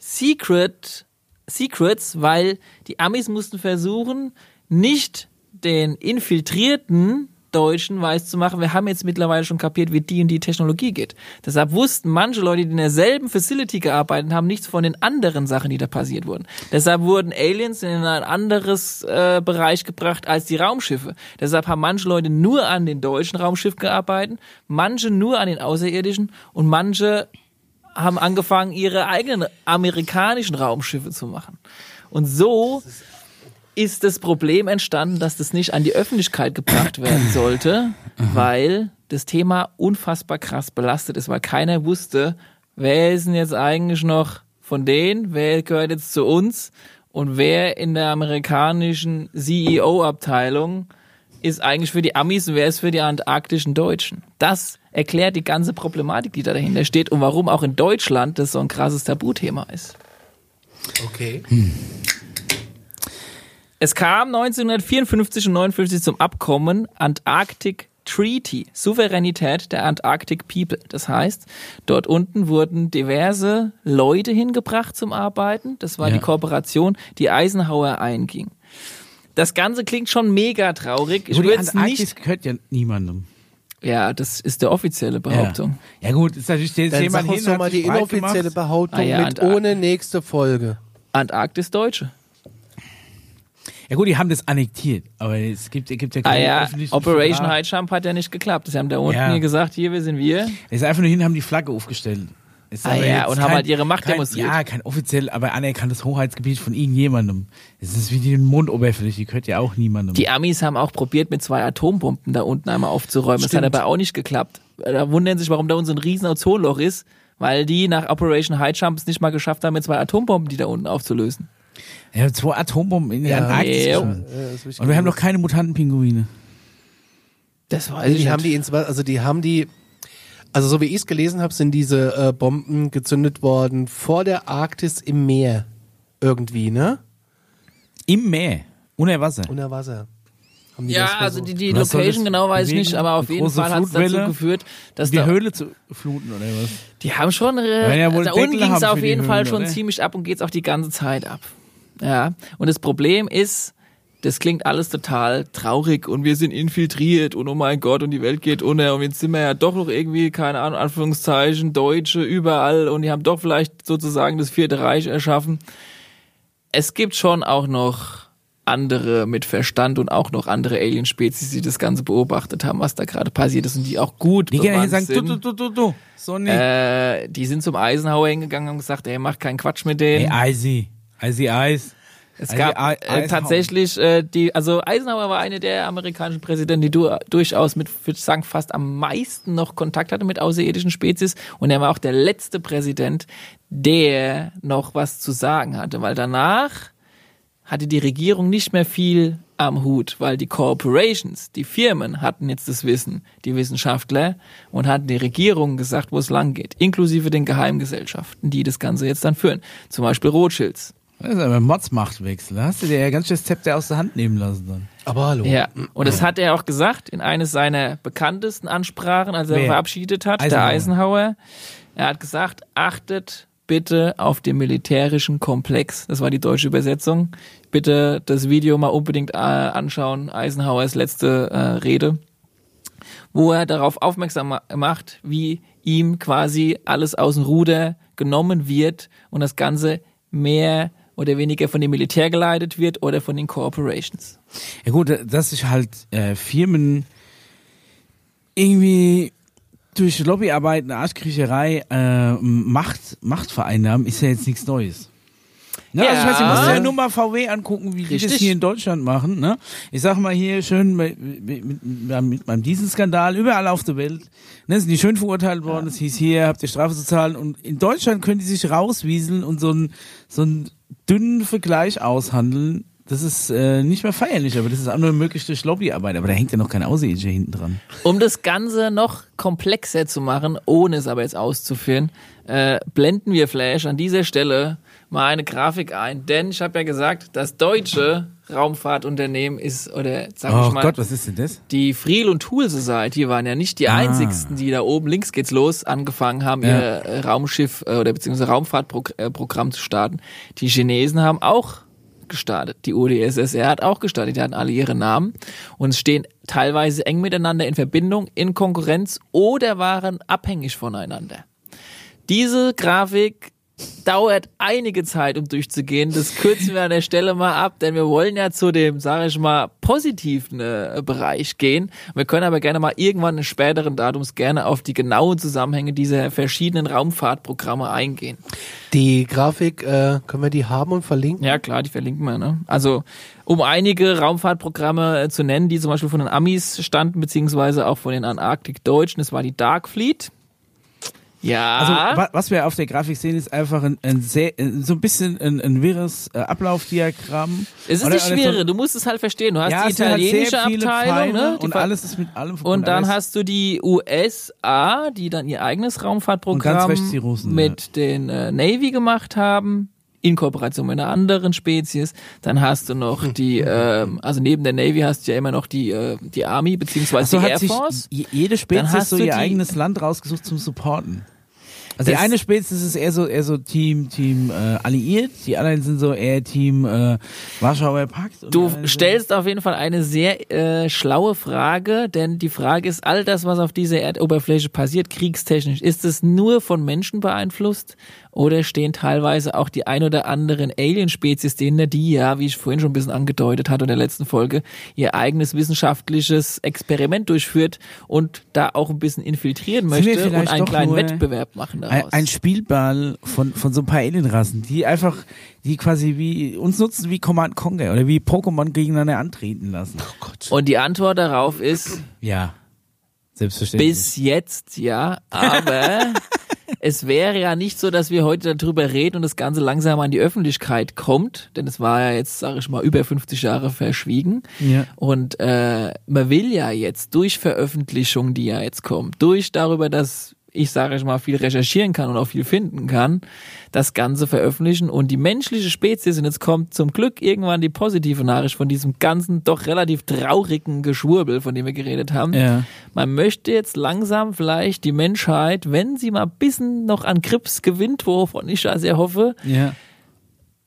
Secret, Secrets, weil die Amis mussten versuchen, nicht den infiltrierten Deutschen weiß zu machen, wir haben jetzt mittlerweile schon kapiert, wie die und die Technologie geht. Deshalb wussten manche Leute, die in derselben Facility gearbeitet haben, nichts von den anderen Sachen, die da passiert wurden. Deshalb wurden Aliens in ein anderes äh, Bereich gebracht als die Raumschiffe. Deshalb haben manche Leute nur an den deutschen Raumschiff gearbeitet, manche nur an den außerirdischen und manche haben angefangen, ihre eigenen amerikanischen Raumschiffe zu machen. Und so ist das Problem entstanden, dass das nicht an die Öffentlichkeit gebracht werden sollte, weil das Thema unfassbar krass belastet ist, weil keiner wusste, wer ist denn jetzt eigentlich noch von denen, wer gehört jetzt zu uns und wer in der amerikanischen CEO-Abteilung ist eigentlich für die Amis und wer ist für die antarktischen Deutschen. Das erklärt die ganze Problematik, die da dahinter steht und warum auch in Deutschland das so ein krasses Tabuthema ist. Okay. Es kam 1954 und 59 zum Abkommen Antarctic Treaty, Souveränität der Antarctic People. Das heißt, dort unten wurden diverse Leute hingebracht zum Arbeiten. Das war Ja. die Kooperation, die Eisenhower einging. Das Ganze klingt schon mega traurig. Ich würde Antarktis nicht. gehört ja niemandem. Ja, das ist der offizielle Behauptung. Ja. ja gut, ist natürlich jetzt Dann jemand sag uns hin, doch mal die inoffizielle gemacht. Behauptung Ah ja, mit ohne nächste Folge. Antarktis Deutsche. Ja gut, die haben das annektiert, aber es gibt, es gibt ja Ah keine ja, öffentlichen Operation. High Jump hat ja nicht geklappt. Sie haben da unten Ja. hier gesagt, hier, wir sind wir. Es ist einfach nur hin, haben die Flagge aufgestellt. Ist Ah aber ja, und haben halt ihre Macht kein, demonstriert. Ja, kein offiziell, aber anerkanntes Hoheitsgebiet von irgendjemandem. Es ist wie die Mondoberfläche, die gehört ja auch niemandem. Die Amis haben auch probiert, mit zwei Atombomben da unten einmal aufzuräumen. Das hat Stimmt. aber auch nicht geklappt. Da wundern sich, warum da unten so ein riesen Ozonloch ist, weil die nach Operation High Jump es nicht mal geschafft haben, mit zwei Atombomben die da unten aufzulösen. ja, zwei Atombomben in der Ja. Antarktis. Ja. Und wir haben noch keine Mutantenpinguine. Das weiß Also ich die haben nicht. die ins, also die haben die, also so wie ich es gelesen habe, sind diese äh, Bomben gezündet worden vor der Arktis im Meer irgendwie, ne? Im Meer. Unter Wasser. Unter Wasser. Haben die ja, das also die, die Was Location das genau weiß ich nicht, aber auf jeden Fall hat es dazu geführt, dass die da, Höhle zu fluten oder was? die haben schon, äh, ja wohl da unten ging es auf jeden Fall Höhlen, schon oder? ziemlich ab und geht's auch die ganze Zeit ab. Ja, und das Problem ist, das klingt alles total traurig und wir sind infiltriert und oh mein Gott und die Welt geht unter und jetzt sind wir ja doch noch irgendwie, keine Ahnung, Anführungszeichen, Deutsche überall und die haben doch vielleicht sozusagen das Vierte Reich erschaffen. Es gibt schon auch noch andere mit Verstand und auch noch andere Alien-Spezies, die das Ganze beobachtet haben, was da gerade passiert ist und die auch gut Die gehen bewandt sagen, sind. du, du, du, du. So nicht. Äh, die sind zum Eisenhower hingegangen und gesagt, ey, mach keinen Quatsch mit denen. Ey, Eisi. Eisi Eis. Es also gab äh, tatsächlich äh, die, also Eisenhower war eine der amerikanischen Präsidenten, die du, durchaus mit, würde ich sagen, fast am meisten noch Kontakt hatte mit außerirdischen Spezies. Und er war auch der letzte Präsident, der noch was zu sagen hatte, weil danach hatte die Regierung nicht mehr viel am Hut, weil die Corporations, die Firmen hatten jetzt das Wissen, die Wissenschaftler und hatten die Regierung gesagt, wo es lang geht, inklusive den Geheimgesellschaften, die das Ganze jetzt dann führen. Zum Beispiel Rothschilds. Das ist aber ein Modsmachtwechsel. Da hast du dir ja ganz schön das Zepter aus der Hand nehmen lassen dann. Aber hallo. Ja, und das hat er auch gesagt in eines seiner bekanntesten Ansprachen, als er Wer? verabschiedet hat, Eisenhower. der Eisenhower. Er hat gesagt, achtet bitte auf den militärischen Komplex. Das war die deutsche Übersetzung. Bitte das Video mal unbedingt äh, anschauen. Eisenhowers letzte äh, Rede, wo er darauf aufmerksam ma- macht, wie ihm quasi alles aus dem Ruder genommen wird und das Ganze mehr oder weniger von dem Militär geleitet wird oder von den Corporations. Ja gut, dass sich halt äh, Firmen irgendwie durch Lobbyarbeit, eine Arschkriecherei äh, Macht, Macht vereinnahmen, ist ja jetzt nichts Neues. Ne? Also ich weiß, ich Ja. muss ja nur mal VW angucken, wie die das Richtig. hier in Deutschland machen. Ne? Ich sag mal hier schön mit, mit, mit, beim Dieselskandal überall auf der Welt. Ne, sind die schön verurteilt worden. Es hieß hier, habt ihr Strafe zu zahlen. Und in Deutschland können die sich rauswieseln und so einen so einen dünnen Vergleich aushandeln. Das ist äh, nicht mehr feierlich, aber das ist auch nur möglich durch Lobbyarbeit. Aber da hängt ja noch kein Außerirdischer hinten dran. Um das Ganze noch komplexer zu machen, ohne es aber jetzt auszuführen, äh, blenden wir Flash an dieser Stelle mal eine Grafik ein. Denn ich habe ja gesagt, das deutsche Raumfahrtunternehmen ist, oder sag Oh ich mal, Gott, was ist denn das? die Friel und Tool Society waren ja nicht die Ah. einzigsten, die da oben links geht's los angefangen haben, Ja. ihr äh, Raumschiff äh, oder beziehungsweise Raumfahrtprogramm zu starten. Die Chinesen haben auch gestartet. Die UdSSR hat auch gestartet. Die hatten alle ihre Namen und stehen teilweise eng miteinander in Verbindung, in Konkurrenz oder waren abhängig voneinander. Diese Grafik dauert einige Zeit, um durchzugehen. Das kürzen wir an der Stelle mal ab, denn wir wollen ja zu dem, sage ich mal, positiven äh, Bereich gehen. Wir können aber gerne mal irgendwann in späteren Datums gerne auf die genauen Zusammenhänge dieser verschiedenen Raumfahrtprogramme eingehen. Die Grafik, äh, können wir die haben und verlinken? Ja, klar, die verlinken wir. Ne? Also, um einige Raumfahrtprogramme äh, zu nennen, die zum Beispiel von den Amis standen, beziehungsweise auch von den Antarktik-Deutschen, das war die Dark Fleet. Ja. Also wa was wir auf der Grafik sehen, ist einfach ein, ein sehr, ein- so ein bisschen ein, ein wirres äh, Ablaufdiagramm. es ist Oder- nicht schwere, du musst es halt verstehen. Du hast Ja, die halt italienische viele Abteilung, ne? Und alles ist mit allem verbunden. Und dann hast du die USA, die dann ihr eigenes Raumfahrtprogramm mit den äh, Navy gemacht haben, in Kooperation mit einer anderen Spezies. Dann hast du noch die, ähm, also neben der Navy hast du ja immer noch die, äh, die Army beziehungsweise so die Air Force. je- jede Dann Spezies hast so du ihr eigenes Land rausgesucht zum Supporten. Also die eine Spezies ist eher so eher so Team Team äh, alliiert, die anderen sind so eher Team äh, Warschauer Pakt. Du stellst auf jeden Fall eine sehr äh, schlaue Frage, denn die Frage ist, all das, was auf dieser Erdoberfläche passiert, kriegstechnisch, ist es nur von Menschen beeinflusst oder stehen teilweise auch die ein oder anderen Alien-Spezies dahinter, die ja, wie ich vorhin schon ein bisschen angedeutet hatte in der letzten Folge, ihr eigenes wissenschaftliches Experiment durchführt und da auch ein bisschen infiltrieren möchte und einen kleinen Wettbewerb machen ein, daraus. ein Spielball von von so ein paar Alienrassen, die einfach die quasi wie uns nutzen wie Command Conquer oder wie Pokémon gegeneinander antreten lassen. und die Antwort darauf ist, Ja. Selbstverständlich. Bis jetzt, ja. Aber (laughs) es wäre ja nicht so, dass wir heute darüber reden und das Ganze langsam an die Öffentlichkeit kommt. Denn es war ja jetzt, sage ich mal, über 50 Jahre verschwiegen. Ja. Und äh, man will ja jetzt durch Veröffentlichungen, die ja jetzt kommen, durch darüber, dass ich sage ich mal viel recherchieren kann und auch viel finden kann, das Ganze veröffentlichen und die menschliche Spezies und jetzt kommt zum Glück irgendwann die positive Nachricht von diesem ganzen doch relativ traurigen Geschwurbel, von dem wir geredet haben. Ja. Man möchte jetzt langsam vielleicht die Menschheit, wenn sie mal ein bisschen noch an Krebs gewinnt, wovon ich ja sehr hoffe, Ja.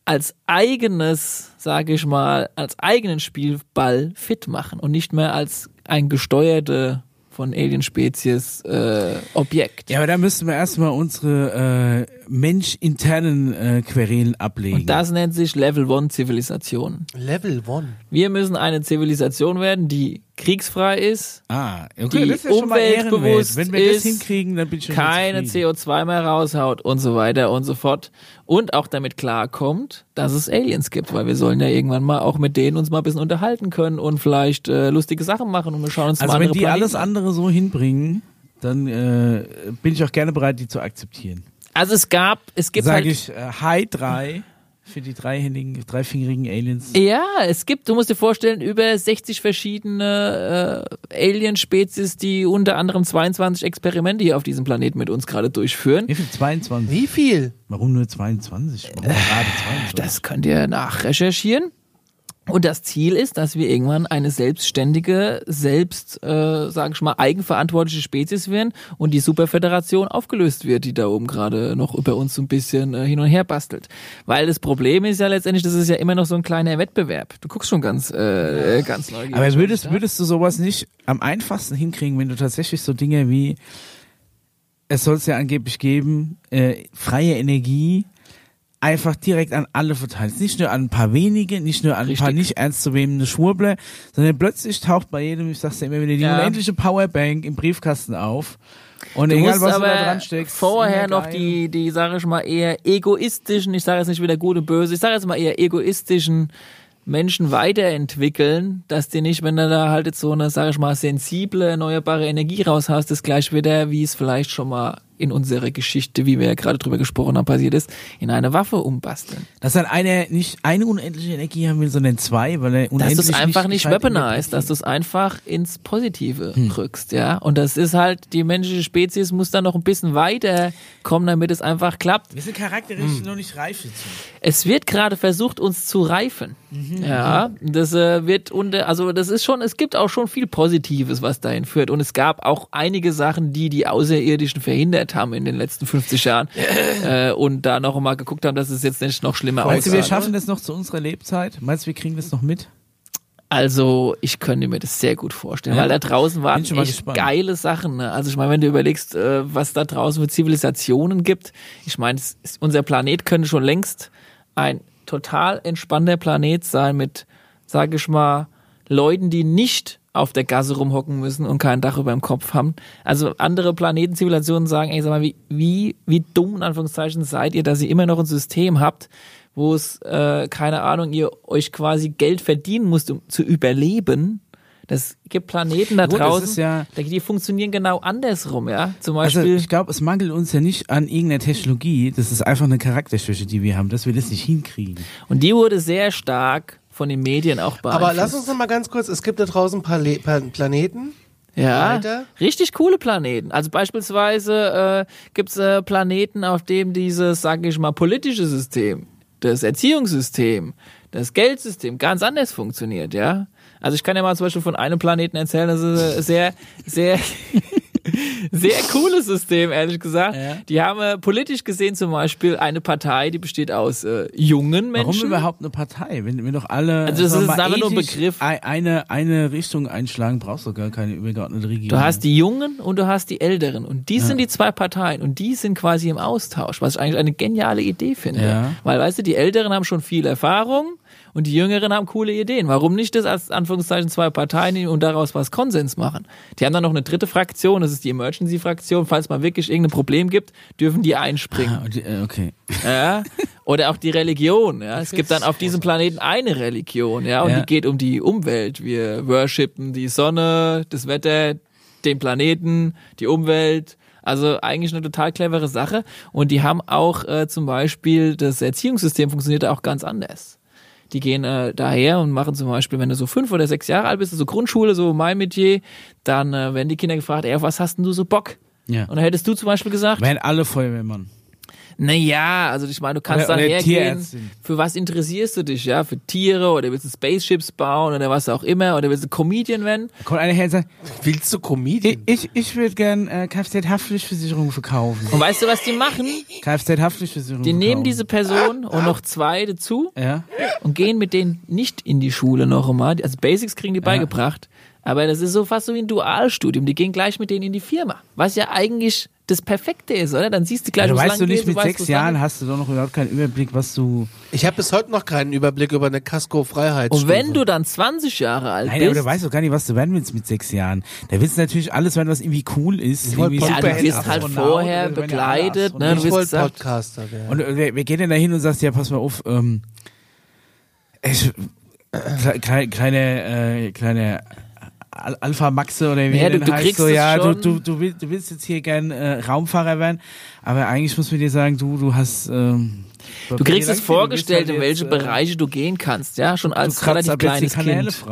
als eigenes, sage ich mal, als eigenen Spielball fit machen und nicht mehr als ein gesteuerte von Alien-Spezies äh, Objekt. Ja, aber da müssten wir erstmal unsere äh, menschinternen äh, Querelen ablegen. Und das nennt sich Level One Zivilisation. Level 1. Wir müssen eine Zivilisation werden, die kriegsfrei ist, ah, die okay, das ist ja schon mal umweltbewusst. Wenn wir das ist, hinkriegen, dann bin ich schon keine zufrieden. CO2 mehr raushaut und so weiter und so fort. Und auch damit klarkommt, dass es Aliens gibt, weil wir sollen ja irgendwann mal auch mit denen uns mal ein bisschen unterhalten können und vielleicht äh, lustige Sachen machen und wir schauen uns Also mal wenn andere die Planeten alles an. andere so hinbringen, dann äh, bin ich auch gerne bereit, die zu akzeptieren. Also es gab, es gibt Sage halt, ich äh, Hi 3 für die dreihändigen, dreifingerigen Aliens. ja, es gibt, du musst dir vorstellen, über 60 verschiedene äh, Alien-Spezies, die unter anderem 22 Experimente hier auf diesem Planeten mit uns gerade durchführen. Wie viel? 22? Wie viel? Warum nur 22? Warum gerade 22? Das könnt ihr nachrecherchieren. Und das Ziel ist, dass wir irgendwann eine selbstständige, selbst, äh, sage ich mal, eigenverantwortliche Spezies werden und die Superföderation aufgelöst wird, die da oben gerade noch über uns so ein bisschen äh, hin und her bastelt. Weil das Problem ist ja letztendlich, das ist ja immer noch so ein kleiner Wettbewerb. Du guckst schon ganz, äh, ganz neugierig. Aber würdest, würdest du sowas nicht am einfachsten hinkriegen, wenn du tatsächlich so Dinge wie, es soll es ja angeblich geben, äh, freie Energie einfach direkt an alle verteilt. Nicht nur an ein paar wenige, nicht nur an ein paar Richtig. nicht ernst zu nehmende Schwurbler, sondern plötzlich taucht bei jedem, ich sag's dir immer wieder, die Ja. unendliche Powerbank im Briefkasten auf. Und Du egal, was du da dran steckst. vorher noch die, die, sage ich mal, eher egoistischen, ich sage jetzt nicht wieder gut und böse, ich sage jetzt mal eher egoistischen Menschen weiterentwickeln, dass die nicht, wenn du da halt jetzt so eine, sage ich mal, sensible, erneuerbare Energie raus hast, das gleich wieder, wie es vielleicht schon mal in unserer Geschichte, wie wir ja gerade drüber gesprochen haben, passiert ist, in eine Waffe umbasteln. Dass dann einer nicht eine unendliche Energie haben will, sondern zwei, weil er Dass unendlich du es einfach nicht der weaponized, dass du es einfach ins Positive Hm. rückst, ja. Und das ist halt, die menschliche Spezies muss da noch ein bisschen weiter kommen, damit es einfach klappt. Wir sind charakteristisch noch nicht reif dazu. Es wird gerade versucht, uns zu reifen. Mhm, Ja, das äh, wird unter, also das ist schon, es gibt auch schon viel Positives, was dahin führt. Und es gab auch einige Sachen, die die Außerirdischen verhindert haben in den letzten 50 Jahren (laughs) äh, und da noch mal geguckt haben, dass es jetzt nicht noch schlimmer Meinst du, wir aussah. schaffen das noch zu unserer Lebzeit? Meinst du, wir kriegen das noch mit? Also, ich könnte mir das sehr gut vorstellen, Ja? weil da draußen waren echt gespannt. geile Sachen. Ne? Also, ich meine, wenn du überlegst, äh, was da draußen für Zivilisationen gibt, ich meine, unser Planet könnte schon längst ein total entspannter Planet sein mit, sage ich mal, Leuten, die nicht auf der Gasse rumhocken müssen und kein Dach über dem Kopf haben. Also andere Planetenzivilisationen sagen, ey, sag mal, wie, wie, wie dumm in Anführungszeichen seid ihr, dass ihr immer noch ein System habt, wo es, äh, keine Ahnung, ihr euch quasi Geld verdienen müsst, um zu überleben. Das gibt Planeten da Gut, draußen, ja- die funktionieren genau andersrum, ja. Zum Also Beispiel. ich glaube, es mangelt uns ja nicht an irgendeiner Technologie. Das ist einfach eine Charakterschwäche, die wir haben, dass wir das nicht hinkriegen. und die wurde sehr stark von den Medien auch beeinflusst. Aber lass uns noch mal ganz kurz, es gibt da draußen Pale Pa- Planeten. Ja, Weiter? richtig coole Planeten. Also beispielsweise äh, gibt's äh, Planeten, auf dem dieses, sage ich mal, politische System, das Erziehungssystem, das Geldsystem ganz anders funktioniert, ja. Also ich kann ja mal zum Beispiel von einem Planeten erzählen, das ist ein sehr, sehr, (laughs) sehr cooles System, ehrlich gesagt. Ja. Die haben äh, politisch gesehen zum Beispiel eine Partei, die besteht aus äh, jungen Menschen. Warum überhaupt eine Partei? Wenn wir doch alle Also das ist einfach nur ein Begriff. ei- Eine, eine Richtung einschlagen, brauchst du gar keine übergeordnete Regierung. Du hast die Jungen und du hast die Älteren. Und die sind die zwei Parteien. Und die sind quasi im Austausch, was ich eigentlich eine geniale Idee finde. Ja. Weil, weißt du, die Älteren haben schon viel Erfahrung und die Jüngeren haben coole Ideen. Warum nicht das als Anführungszeichen zwei Parteien nehmen und daraus was Konsens machen? Die haben dann noch eine dritte Fraktion, das ist die Emergency-Fraktion. Falls mal wirklich irgendein Problem gibt, dürfen die einspringen. Ah, und die- äh, okay. Ja? Oder auch die Religion. Ja? Es gibt dann auf diesem Planeten eine Religion, ja, und Ja. die geht um die Umwelt. Wir worshipen die Sonne, das Wetter, den Planeten, die Umwelt. Also eigentlich eine total clevere Sache. Und die haben auch äh, zum Beispiel, das Erziehungssystem funktioniert da auch ganz anders. Die gehen äh, daher und machen zum Beispiel, wenn du so fünf oder sechs Jahre alt bist, so Grundschule, so mein Metier, dann äh, werden die Kinder gefragt, ey, auf was hast denn du so Bock? Ja. Und dann hättest du zum Beispiel gesagt, Wären alle Feuerwehrmann. Naja, also ich meine, du kannst Oder- dann oder hergehen, Tierärztin. für was interessierst du dich, ja? Für Tiere oder willst du Spaceships bauen oder was auch immer oder willst du Comedian werden? Kommt einer her und sagt, Willst du ich, Comedian? ich, ich würde gern äh, Kfz-Haftpflichtversicherung verkaufen. Und weißt du, was die machen? Kfz-Haftpflichtversicherung Die nehmen verkaufen. diese Person und noch zwei dazu Ja. und gehen mit denen nicht in die Schule noch einmal. Also Basics kriegen die beigebracht. Aber das ist so fast so wie ein Dualstudium. Die gehen gleich mit denen in die Firma. Was ja eigentlich das Perfekte ist, oder? Dann siehst du gleich, Ja, du weißt du nicht, geht, mit weißt, sechs Jahren hast du doch noch überhaupt keinen Überblick, was du. Ich habe bis heute noch keinen Überblick über eine Casco-Freiheit. Und wenn du dann 20 Jahre alt Nein, aber bist, du weißt doch gar nicht, was du werden willst mit sechs Jahren. Da willst du natürlich alles werden, was irgendwie cool ist. wollte irgendwie ja, du wirst halt vorher begleitet, ne? Ich wollte Podcaster werden. Und äh, wer, wer geht denn da hin und sagt, ja, pass mal auf, ähm, ich, kle- kleine, kleine, äh, kleine Al- Alpha Maxe oder wie Ja, du- du heißt, kriegst so, es ja, du, du, du, willst, du willst jetzt hier gern äh, Raumfahrer werden, aber eigentlich muss man dir sagen, du, du hast, ähm, Du kriegst es vorgestellt, in welche Bereiche Bereiche du gehen kannst, ja, schon äh, als relativ jetzt kleines Kind.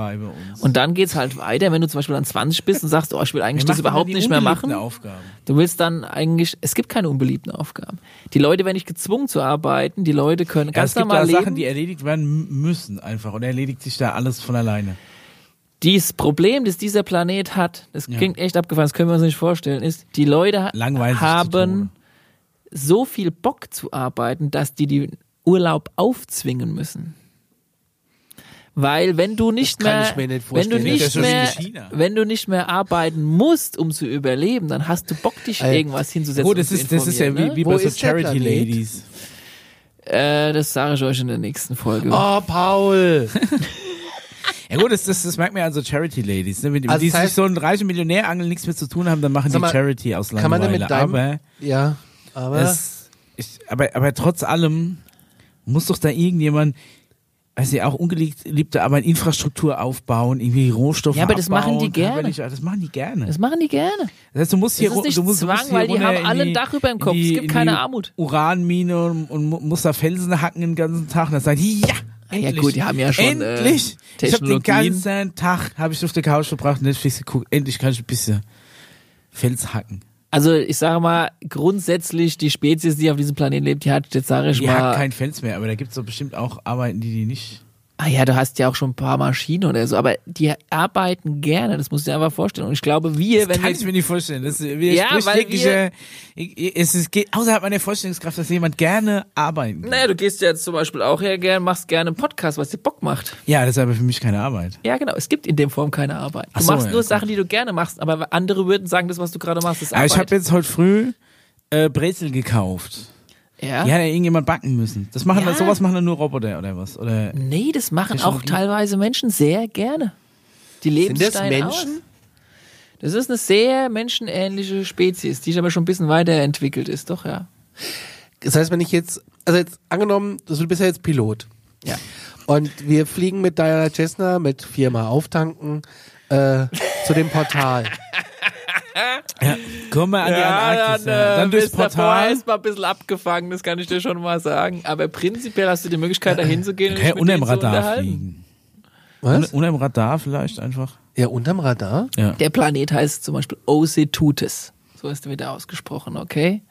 Und dann geht's halt weiter, wenn du zum Beispiel dann 20 bist und sagst, oh, ich will eigentlich das überhaupt nicht mehr machen. Aufgaben? Du willst dann eigentlich, es gibt keine unbeliebten Aufgaben. Die Leute werden nicht gezwungen zu arbeiten, die Leute können Ja, ganz es gibt normal da. Sachen, die erledigt werden müssen einfach und erledigt sich da alles von alleine. Dieses Problem, das dieser Planet hat, das Ja. klingt echt abgefahren, das können wir uns nicht vorstellen, ist, die Leute Langweilig haben so viel Bock zu arbeiten, dass die den Urlaub aufzwingen müssen. Weil wenn du nicht mehr, ich mir nicht wenn du nicht mehr, wenn du nicht mehr arbeiten musst, um zu überleben, dann hast du Bock, dich Ey, irgendwas hinzusetzen. Und das ist, das ist ja wie, informieren, wie bei so Charity? Ladies. ne? Äh, das sage ich euch in der nächsten Folge. Oh, Paul. (laughs) Ja gut, das, das, das merkt man ja an so Charity-Ladies. Ne? Wenn, Also die das heißt- sich so einen reichen Millionärangel nichts mehr zu tun haben, dann machen die mal, Charity aus Kann man denn Langeweile. mit deinem, aber, ja, aber, es, ich, aber, aber trotz allem muss doch da irgendjemand, weiß ich, auch ungeliebte Arbeit, Infrastruktur aufbauen, irgendwie Rohstoffe Ja, aber das abbauen, machen die gerne. körperlich- Das machen die gerne. Das machen die gerne. Das heißt, du musst Das hier ist ru- nicht du musst, du Zwang, musst hier weil die haben in alle ein Dach über dem Kopf. Es die- gibt in keine Armut. Uranmine und, und mu- muss da Felsen hacken den ganzen Tag. Und dann die, ja, Ah ja, endlich. gut, die haben ja schon, äh, Endlich. ich habe den ganzen Tag habe ich auf der Couch verbracht, Netflix geguckt. Endlich kann ich ein bisschen Fels hacken. Also ich sage mal, grundsätzlich die Spezies, die auf diesem Planeten lebt, die hat, jetzt sage ich Die mal, hat kein Fels mehr, aber da gibt's doch bestimmt auch Arbeiten, die die nicht. Ah ja, du hast ja auch schon ein paar Maschinen oder so, aber die arbeiten gerne, das musst du dir einfach vorstellen. Und ich glaube, wir, Das wenn kann wir, ich mir nicht vorstellen. Das Ja, weil jegliche- es ist, geht außerhalb meiner Vorstellungskraft, dass jemand gerne arbeiten kann. naja, du gehst ja jetzt zum Beispiel auch her gern, machst gerne einen Podcast, was dir Bock macht. Ja, das ist aber für mich keine Arbeit. Ja, genau. Es gibt in dem Form keine Arbeit. Du so, machst ja, nur. Sachen, die du gerne machst, aber andere würden sagen, das, was du gerade machst, ist Aber Arbeit. ich habe jetzt heute früh äh, Brezel gekauft. Ja? Die hat ja irgendjemand backen müssen. Das machen Ja. sowas machen dann nur Roboter oder was? Oder Nee, das machen auch teilweise Menschen sehr gerne. Die leben Sind das Menschen? Aus. Das ist eine sehr menschenähnliche Spezies, die aber schon ein bisschen weiterentwickelt ist, doch, ja. das heißt, wenn ich jetzt, also jetzt angenommen, du bist ja jetzt Pilot. Ja. Und wir fliegen mit Diana Cessna mit viermal auftanken äh, zu dem Portal. (laughs) ja, komm mal an die Antarktis. Ja, dann, durchs Portal. ist mal ein bisschen abgefangen, das kann ich dir schon mal sagen. Aber prinzipiell hast du die Möglichkeit, da hinzugehen und ja mit unter denen dem zu Radar fliegen. Was? Unter dem Radar vielleicht einfach. Ja, unterm Radar? Ja. Der Planet heißt zum Beispiel Ocetutes. So ist er wieder ausgesprochen, okay?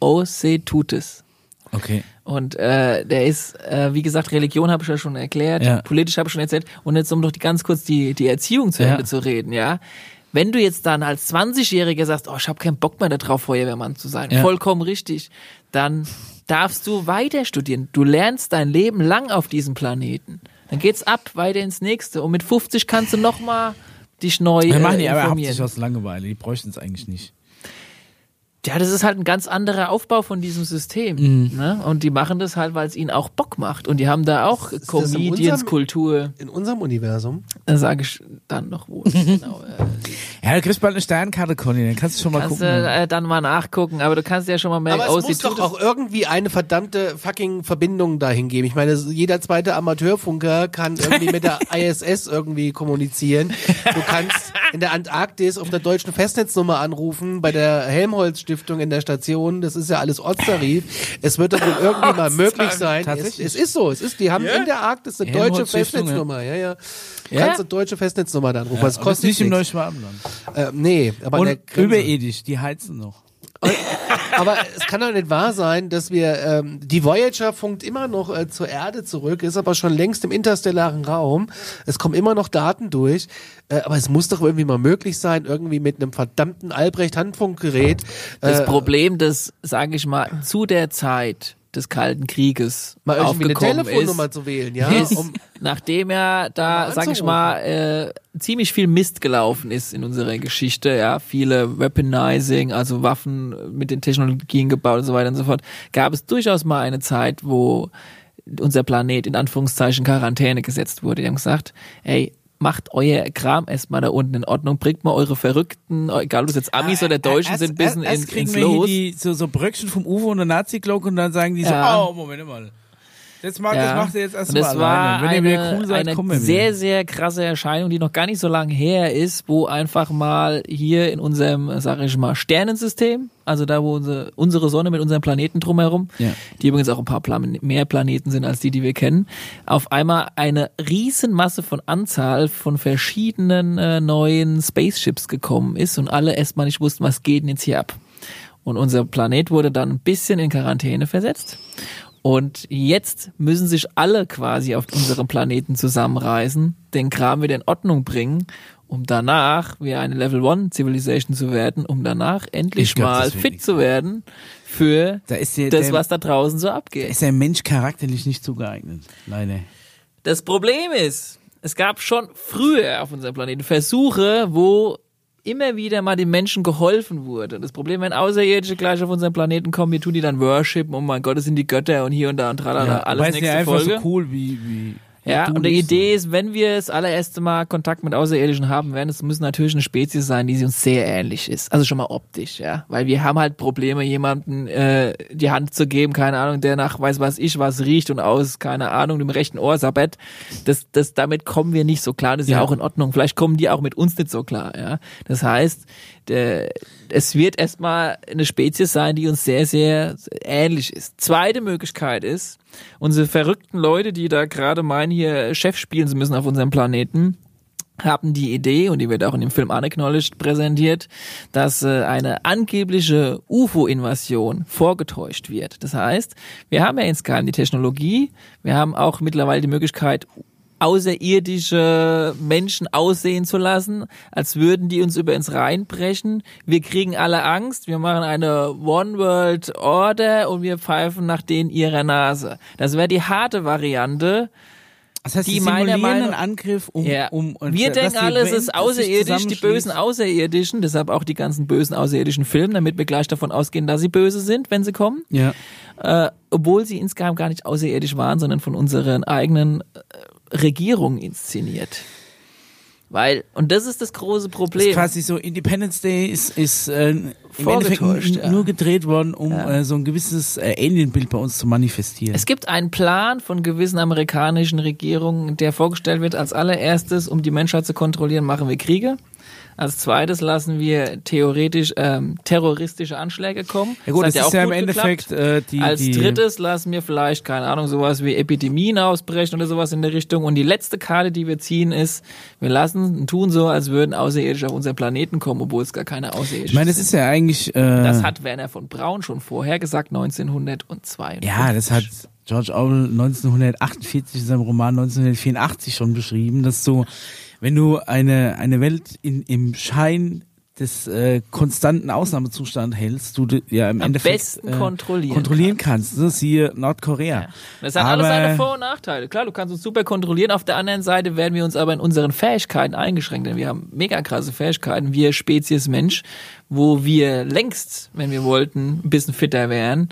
Ocetutes. Okay. Und äh, der ist, äh, wie gesagt, Religion habe ich ja schon erklärt, Ja. politisch habe ich schon erzählt. Und jetzt um doch die, ganz kurz die, die Erziehung zu Ja. Ende zu reden, ja. Wenn du jetzt dann als 20-Jähriger sagst, oh, ich habe keinen Bock mehr darauf, Feuerwehrmann zu sein, Ja. vollkommen richtig, dann darfst du weiter studieren. Du lernst dein Leben lang auf diesem Planeten. Dann geht's ab, weiter ins nächste. Und mit 50 kannst du noch mal dich neu Wir äh, machen die aber informieren. hauptsächlich aus Langeweile. Die bräuchten es eigentlich nicht. Ja, das ist halt ein ganz anderer Aufbau von diesem System. Mhm. Ne? Und die machen das halt, weil es ihnen auch Bock macht. Und die haben da auch das in unserem- Kultur. In unserem Universum. Da sage ich dann noch wo. es (laughs) genau, äh, Ja, du kriegst bald eine Sternkarte, Conny. Dann kannst du schon mal kannst du gucken. äh, dann mal nachgucken, aber du kannst ja schon mal merken, Aber oh, es muss sie doch auch irgendwie eine verdammte fucking Verbindung dahin geben. Ich meine, jeder zweite Amateurfunker kann irgendwie mit der (laughs) ISS irgendwie kommunizieren. Du kannst in der Antarktis auf der deutschen Festnetznummer anrufen, bei der Helmholtz Stiftung in der Station. Das ist ja alles Ortstarif. Es wird doch wohl irgendwie mal (laughs) möglich sein. Es, Tatsächlich. es ist so. Es ist, die haben in der Arktis eine deutsche Festnetznummer. Ja, ja. Du Ja. kannst eine deutsche Festnetznummer dann rufen. das Aber das kostet nicht im nichts. Neuschwabenland. Äh, nee, aber Und Grenze. überirdisch, die heizen noch. Aber es kann doch nicht wahr sein, dass wir, ähm, die Voyager funkt immer noch äh, zur Erde zurück, ist aber schon längst im interstellaren Raum. Es kommen immer noch Daten durch. Äh, aber es muss doch irgendwie mal möglich sein, irgendwie mit einem verdammten Albrecht-Handfunkgerät. das äh, Problem, das, sage ich mal, zu der Zeit des Kalten Krieges mal irgendwie eine Telefonnummer ist, zu wählen, ja? ist, Um, nachdem ja da, sag ich mal, äh, ziemlich viel Mist gelaufen ist in unserer Geschichte, ja, viele Weaponizing, also Waffen mit den Technologien gebaut und so weiter und so fort, gab es durchaus mal eine Zeit, wo unser Planet in Anführungszeichen Quarantäne gesetzt wurde. Die haben gesagt, ey, macht euer Kram erstmal da unten in Ordnung, bringt mal eure Verrückten, egal ob es jetzt Amis oder Deutschen Erst- sind, bisschen erst in, ins Los. die, so, so Bröckchen vom UFO und der Nazi-Glock und dann sagen die Ja. so, oh, Moment mal. Das, macht, das macht ihr jetzt erstmal das war. Wenn ihr wieder eine, cool seid, eine kommen wir sehr, sehr krasse Erscheinung, die noch gar nicht so lange her ist, wo einfach mal hier in unserem, sag ich mal, Sternensystem, also da, wo unsere, unsere Sonne mit unserem Planeten drumherum, Ja. die übrigens auch ein paar Plan mehr Planeten sind als die, die wir kennen, auf einmal eine Riesenmasse von Anzahl von verschiedenen äh, neuen Spaceships gekommen ist und alle erstmal nicht wussten, was geht denn jetzt hier ab. Und unser Planet wurde dann ein bisschen in Quarantäne versetzt. Und jetzt müssen sich alle quasi auf unserem Planeten zusammenreißen, den Kram wieder in Ordnung bringen, um danach wieder eine Level One Civilization zu werden, um danach endlich Ich glaub, mal fit zu werden für Da der, das, was da draußen so da abgeht. ist der Mensch charakterlich nicht zugeeignet. Leider. Das Problem ist, es gab schon früher auf unserem Planeten Versuche, wo immer wieder mal den Menschen geholfen wurde. Das Problem, wenn Außerirdische gleich auf unseren Planeten kommen, wir tun die dann worshipen, oh mein Gott, das sind die Götter und hier und da und tralala, alles Weil es nächste ja einfach Folge. so cool wie, wie Ja, und die Idee ist, wenn wir das allererste Mal Kontakt mit Außerirdischen haben werden, es muss natürlich eine Spezies sein, die sie uns sehr ähnlich ist. Also schon mal optisch, ja. Weil wir haben halt Probleme, jemanden äh, die Hand zu geben, keine Ahnung, der nach weiß was ich was riecht und aus, keine Ahnung, dem rechten Ohr sabbert. Das, das, damit kommen wir nicht so klar. Das ist ja. Ja. auch in Ordnung. Vielleicht kommen die auch mit uns nicht so klar, ja. Das heißt, der, es wird erstmal eine Spezies sein, die uns sehr, sehr ähnlich ist. Zweite Möglichkeit ist, unsere verrückten Leute, die da gerade meinen, hier Chef spielen zu müssen auf unserem Planeten, haben die Idee, und die wird auch in dem Film Unacknowledged präsentiert, dass äh, eine angebliche UFO-Invasion vorgetäuscht wird. Das heißt, wir haben ja insgeheim die Technologie, wir haben auch mittlerweile die Möglichkeit, außerirdische Menschen aussehen zu lassen, als würden die uns über uns reinbrechen. Wir kriegen alle Angst, wir machen eine One World Order und wir pfeifen nach denen ihrer Nase. Das wäre die harte Variante. Das heißt, die die meiner Meinung- einen Angriff, um, Ja. um und wir dass denken alle, es ist außerirdisch, die bösen Außerirdischen, deshalb auch die ganzen bösen außerirdischen Filme, damit wir gleich davon ausgehen, dass sie böse sind, wenn sie kommen. Ja. Äh, obwohl sie insgeheim gar nicht außerirdisch waren, sondern von unseren eigenen Regierungen inszeniert. Weil, und das ist das große Das ist Problem. quasi so Independence Day ist, ist äh, im Endeffekt ja. nur gedreht worden, um Ja. äh, so ein gewisses äh, Alien-Bild bei uns zu manifestieren. Es gibt einen Plan von gewissen amerikanischen Regierungen, der vorgestellt wird als allererstes, um die Menschheit zu kontrollieren, machen wir Kriege. Als zweites lassen wir theoretisch ähm, terroristische Anschläge kommen. ja gut, hat das ist ja im gut Endeffekt äh, die, Als die drittes lassen wir vielleicht, keine Ahnung, sowas wie Epidemien ausbrechen oder sowas in der Richtung. Und die letzte Karte, die wir ziehen, ist, wir lassen, tun so, als würden Außerirdische auf unseren Planeten kommen, obwohl es gar keine Außerirdischen Ich meine, das sind. ist ja eigentlich. Äh, Das hat Werner von Braun schon vorher gesagt, 1952. ja, das hat George Orwell 1948 in seinem Roman 1984 schon beschrieben, dass so, wenn du eine eine Welt in im Schein des äh, konstanten Ausnahmezustand hältst, du ja im Am Endeffekt besten äh, kontrollieren kontrollieren kannst. Ne? Siehe Nordkorea. Das hat Aber- alles seine Vor- und Nachteile. Klar, du kannst uns super kontrollieren. Auf der anderen Seite werden wir uns aber in unseren Fähigkeiten eingeschränkt, denn wir haben mega krasse Fähigkeiten. Wir Spezies Mensch, wo wir längst, wenn wir wollten, ein bisschen fitter wären,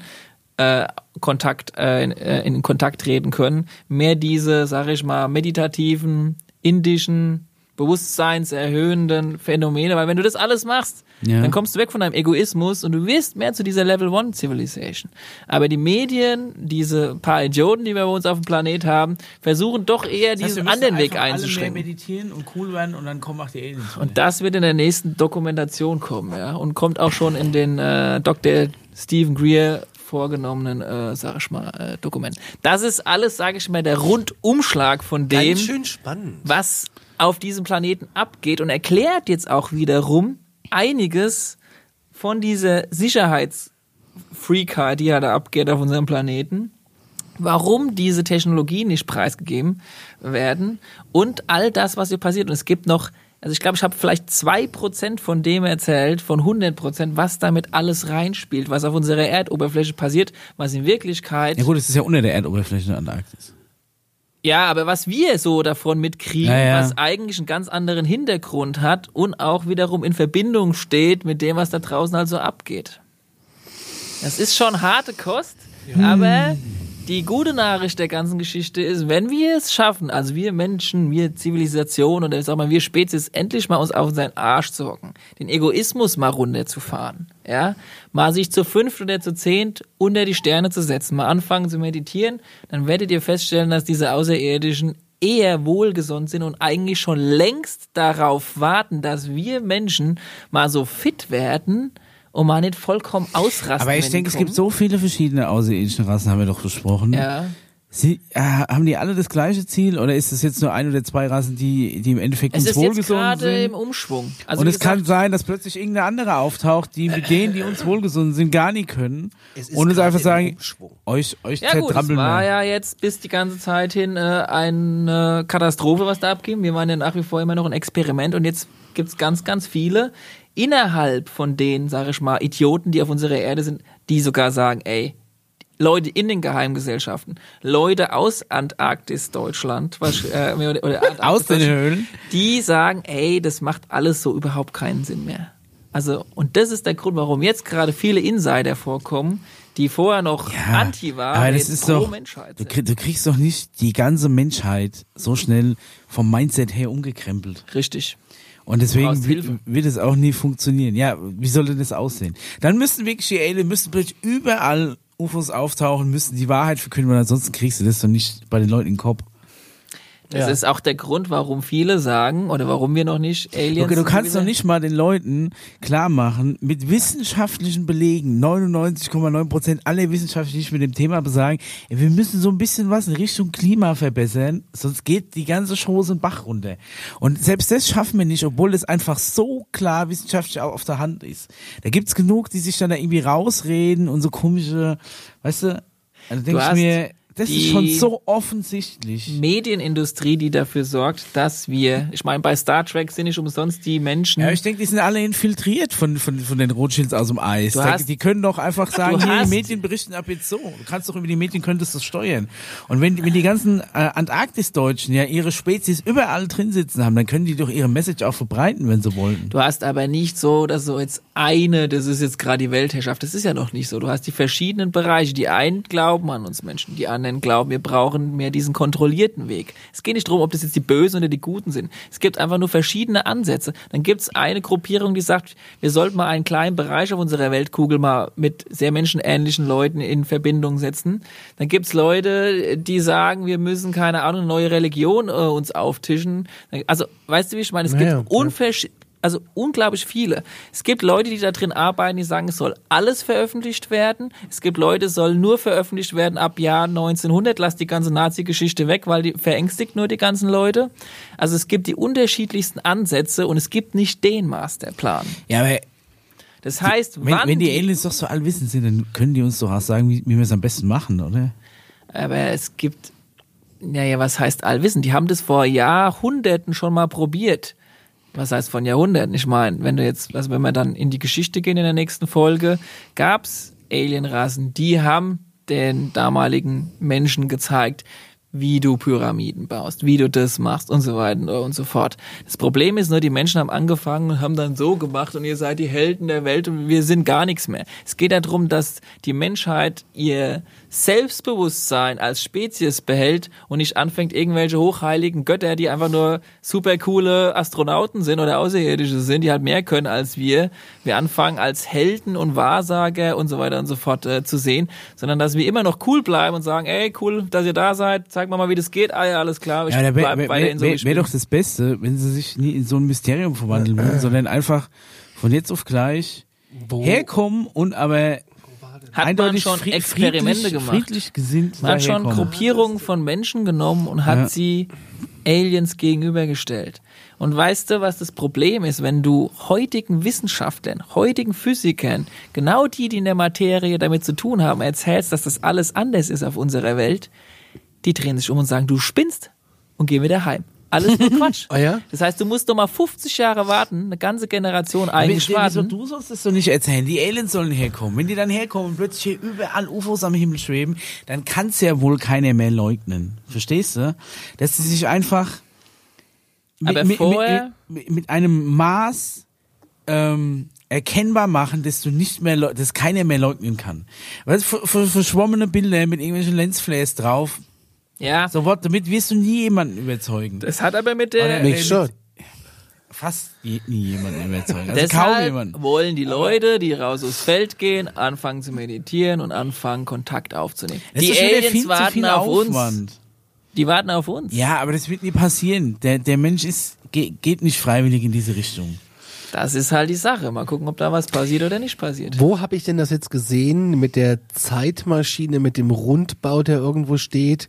äh, Kontakt, äh, in, äh, in Kontakt treten können. Mehr diese, sag ich mal, meditativen, indischen, bewusstseinserhöhenden Phänomene, weil wenn du das alles machst, Ja. dann kommst du weg von deinem Egoismus und du wirst mehr zu dieser Level One Civilization. Aber die Medien, diese paar Idioten, die wir bei uns auf dem Planet haben, versuchen doch eher Das heißt, diesen anderen Weg einfach alle mehr einzuschränken. meditieren und cool werden und dann kommen auch die Aliens. Und das wird in der nächsten Dokumentation kommen, ja. Und kommt auch schon in den äh, Dr. Stephen Greer vorgenommenen, äh, sag ich mal, äh, Dokumenten. Das ist alles, sage ich mal, der Rundumschlag von dem, Ganz schön spannend. was auf diesem Planeten abgeht und erklärt jetzt auch wiederum einiges von dieser Sicherheitsfreakheit, die ja da abgeht auf unserem Planeten, warum diese Technologien nicht preisgegeben werden und all das, was hier passiert. Und es gibt noch, also ich glaube, ich habe vielleicht zwei Prozent von dem erzählt, von 100 Prozent, was damit alles reinspielt, was auf unserer Erdoberfläche passiert, was in Wirklichkeit Ja gut, es ist ja unter der Erdoberfläche in der Antarktis. ja, aber was wir so davon mitkriegen, Ja, ja. was eigentlich einen ganz anderen Hintergrund hat und auch wiederum in Verbindung steht mit dem, was da draußen also abgeht. Das ist schon harte Kost, aber die gute Nachricht der ganzen Geschichte ist, wenn wir es schaffen, also wir Menschen, wir Zivilisation oder sag mal wir Spezies, endlich mal uns auf seinen Arsch zu hocken, den Egoismus mal runterzufahren, ja, mal sich zu fünft oder zu zehnt unter die Sterne zu setzen, mal anfangen zu meditieren, dann werdet ihr feststellen, dass diese Außerirdischen eher wohlgesonnen sind und eigentlich schon längst darauf warten, dass wir Menschen mal so fit werden und mal nicht vollkommen ausrasten. Aber ich denke, es gibt so viele verschiedene außerirdische Rassen, haben wir doch besprochen. Ja. Sie, äh, haben die alle das gleiche Ziel oder ist es jetzt nur ein oder zwei Rassen, die, die im Endeffekt Es uns ist jetzt wohlgesonnen gerade im sind? Umschwung. Also und es kann gesagt, sein, dass plötzlich irgendeine andere auftaucht, die mit denen, die uns wohlgesonnen sind, gar nicht können. Es ist Und uns einfach sagen, euch, euch Ja gut, es war ja jetzt bis die ganze Zeit hin äh, eine Katastrophe, was da abging. Wir waren ja nach wie vor immer noch ein Experiment und jetzt gibt's ganz, ganz viele innerhalb von den, sage ich mal, Idioten, die auf unserer Erde sind, die sogar sagen, ey, Leute in den Geheimgesellschaften, Leute aus Antarktis Deutschland, was, äh, oder, oder (laughs) Antarktis Aus den Höhlen. die sagen, ey, das macht alles so überhaupt keinen Sinn mehr. Also, und das ist der Grund, warum jetzt gerade viele Insider vorkommen, die vorher noch anti waren, aber das ist pro doch, Menschheit du, sind. du kriegst doch nicht die ganze Menschheit so schnell vom Mindset her umgekrempelt. Richtig. Und deswegen wird, wird es auch nie funktionieren. Ja, wie soll denn das aussehen? Dann müssten wirklich die Alien, müssten plötzlich überall UFOs auftauchen, müssten die Wahrheit verkünden, weil ansonsten kriegst du das doch nicht bei den Leuten in den Kopf. Das ist auch der Grund, warum viele sagen, oder warum wir noch nicht Aliens Okay, du kannst doch nicht mal den Leuten klar machen, mit wissenschaftlichen Belegen, 99,9 Prozent aller Wissenschaftler, die sich mit dem Thema besagen, wir müssen so ein bisschen was in Richtung Klima verbessern, sonst geht die ganze Chose in Bach runter. Und selbst das schaffen wir nicht, obwohl es einfach so klar wissenschaftlich auch auf der Hand ist. Da gibt's genug, die sich dann da irgendwie rausreden und so komische, weißt du, also denke ich mir, das ist schon so offensichtlich. Medienindustrie, die dafür sorgt, dass wir, ich meine, bei Star Trek sind nicht umsonst die Menschen. Ja, ich denke, die sind alle infiltriert von, von, von den Rothschilds aus dem Eis. Da- hast- die können doch einfach sagen, hier, die Medien berichten ab jetzt so. Du kannst doch über die Medien, könntest du steuern. Und wenn, wenn die ganzen äh, Antarktis-Deutschen ja ihre Spezies überall drin sitzen haben, dann können die doch ihre Message auch verbreiten, wenn sie wollten. Du hast aber nicht so, dass so jetzt eine, das ist jetzt gerade die Weltherrschaft. Das ist ja noch nicht so. Du hast die verschiedenen Bereiche. Die einen glauben an uns Menschen, die anderen glauben, wir brauchen mehr diesen kontrollierten Weg. Es geht nicht darum, ob das jetzt die Bösen oder die Guten sind. Es gibt einfach nur verschiedene Ansätze. Dann gibt es eine Gruppierung, die sagt, wir sollten mal einen kleinen Bereich auf unserer Weltkugel mal mit sehr menschenähnlichen Leuten in Verbindung setzen. Dann gibt es Leute, die sagen, wir müssen, keine Ahnung, eine neue Religion äh, uns auftischen. Also, weißt du, wie ich meine? Es Naja, gibt unversch also unglaublich viele. Es gibt Leute, die da drin arbeiten, die sagen, es soll alles veröffentlicht werden. Es gibt Leute, es soll nur veröffentlicht werden ab Jahr 1900. Lass die ganze Nazi-Geschichte weg, weil die verängstigt nur die ganzen Leute. Also es gibt die unterschiedlichsten Ansätze und es gibt nicht den Masterplan. Ja, aber Das heißt, wenn, wenn die Aliens doch so allwissend sind, dann können die uns doch auch sagen, wie, wie wir es am besten machen, oder? Aber es gibt, naja, was heißt allwissend? Die haben das vor Jahrhunderten schon mal probiert. Was heißt von Jahrhunderten? Ich meine, wenn du jetzt, also wenn wir dann in die Geschichte gehen in der nächsten Folge, gab's Alienrassen, die haben den damaligen Menschen gezeigt, wie du Pyramiden baust, wie du das machst und so weiter und so fort. Das Problem ist nur, die Menschen haben angefangen und haben dann so gemacht und ihr seid die Helden der Welt und wir sind gar nichts mehr. Es geht darum, dass die Menschheit ihr Selbstbewusstsein als Spezies behält und nicht anfängt, irgendwelche hochheiligen Götter, die einfach nur super coole Astronauten sind oder Außerirdische sind, die halt mehr können als wir, wir anfangen als Helden und Wahrsager und so weiter und so fort äh, zu sehen, sondern dass wir immer noch cool bleiben und sagen, ey, cool, dass ihr da seid, zeig mal mal, wie das geht, ah ja, alles klar, ich Ja, wäre bleib wär, weiterhin so, wie wär, doch das Beste, wenn sie sich nie in so ein Mysterium verwandeln würden, sondern einfach von jetzt auf gleich herkommen und aber Hat man schon fried- Experimente friedlich, gemacht. friedlich gesinnt Man hat schon. Gruppierungen von Menschen genommen und hat Ja. sie Aliens gegenübergestellt. Und weißt du, was das Problem ist, wenn du heutigen Wissenschaftlern, heutigen Physikern, genau die, die in der Materie damit zu tun haben, erzählst, dass das alles anders ist auf unserer Welt, die drehen sich um und sagen, du spinnst und gehen wieder heim. Alles nur Quatsch. (laughs) Ah ja? Das heißt, du musst doch mal 50 Jahre warten, eine ganze Generation eigentlich Wieso, warten. du sollst das doch nicht erzählen. Die Aliens sollen herkommen. Wenn die dann herkommen und plötzlich hier überall UFOs am Himmel schweben, dann kann es ja wohl keiner mehr leugnen. Verstehst du? Dass sie sich einfach mit, Aber mit, vorher- mit, mit einem Maß ähm, erkennbar machen, dass du nicht mehr, dass keiner mehr leugnen kann. Weißt, verschwommene Bilder mit irgendwelchen Lensflares drauf. Ja, So was, damit wirst du nie jemanden überzeugen. das hat aber mit der... Mich schon. Fast nie jemanden überzeugen. Also kaum Deshalb jemanden. wollen die Leute, die raus aufs Feld gehen, anfangen zu meditieren und anfangen Kontakt aufzunehmen. Das die Aliens viel zu warten viel auf uns. Aufwand. Die warten auf uns. Ja, aber das wird nie passieren. Der, der Mensch ist, ge, geht nicht freiwillig in diese Richtung. Das ist halt die Sache. Mal gucken, ob da was passiert oder nicht passiert. Wo habe ich denn das jetzt gesehen mit der Zeitmaschine, mit dem Rundbau, der irgendwo steht?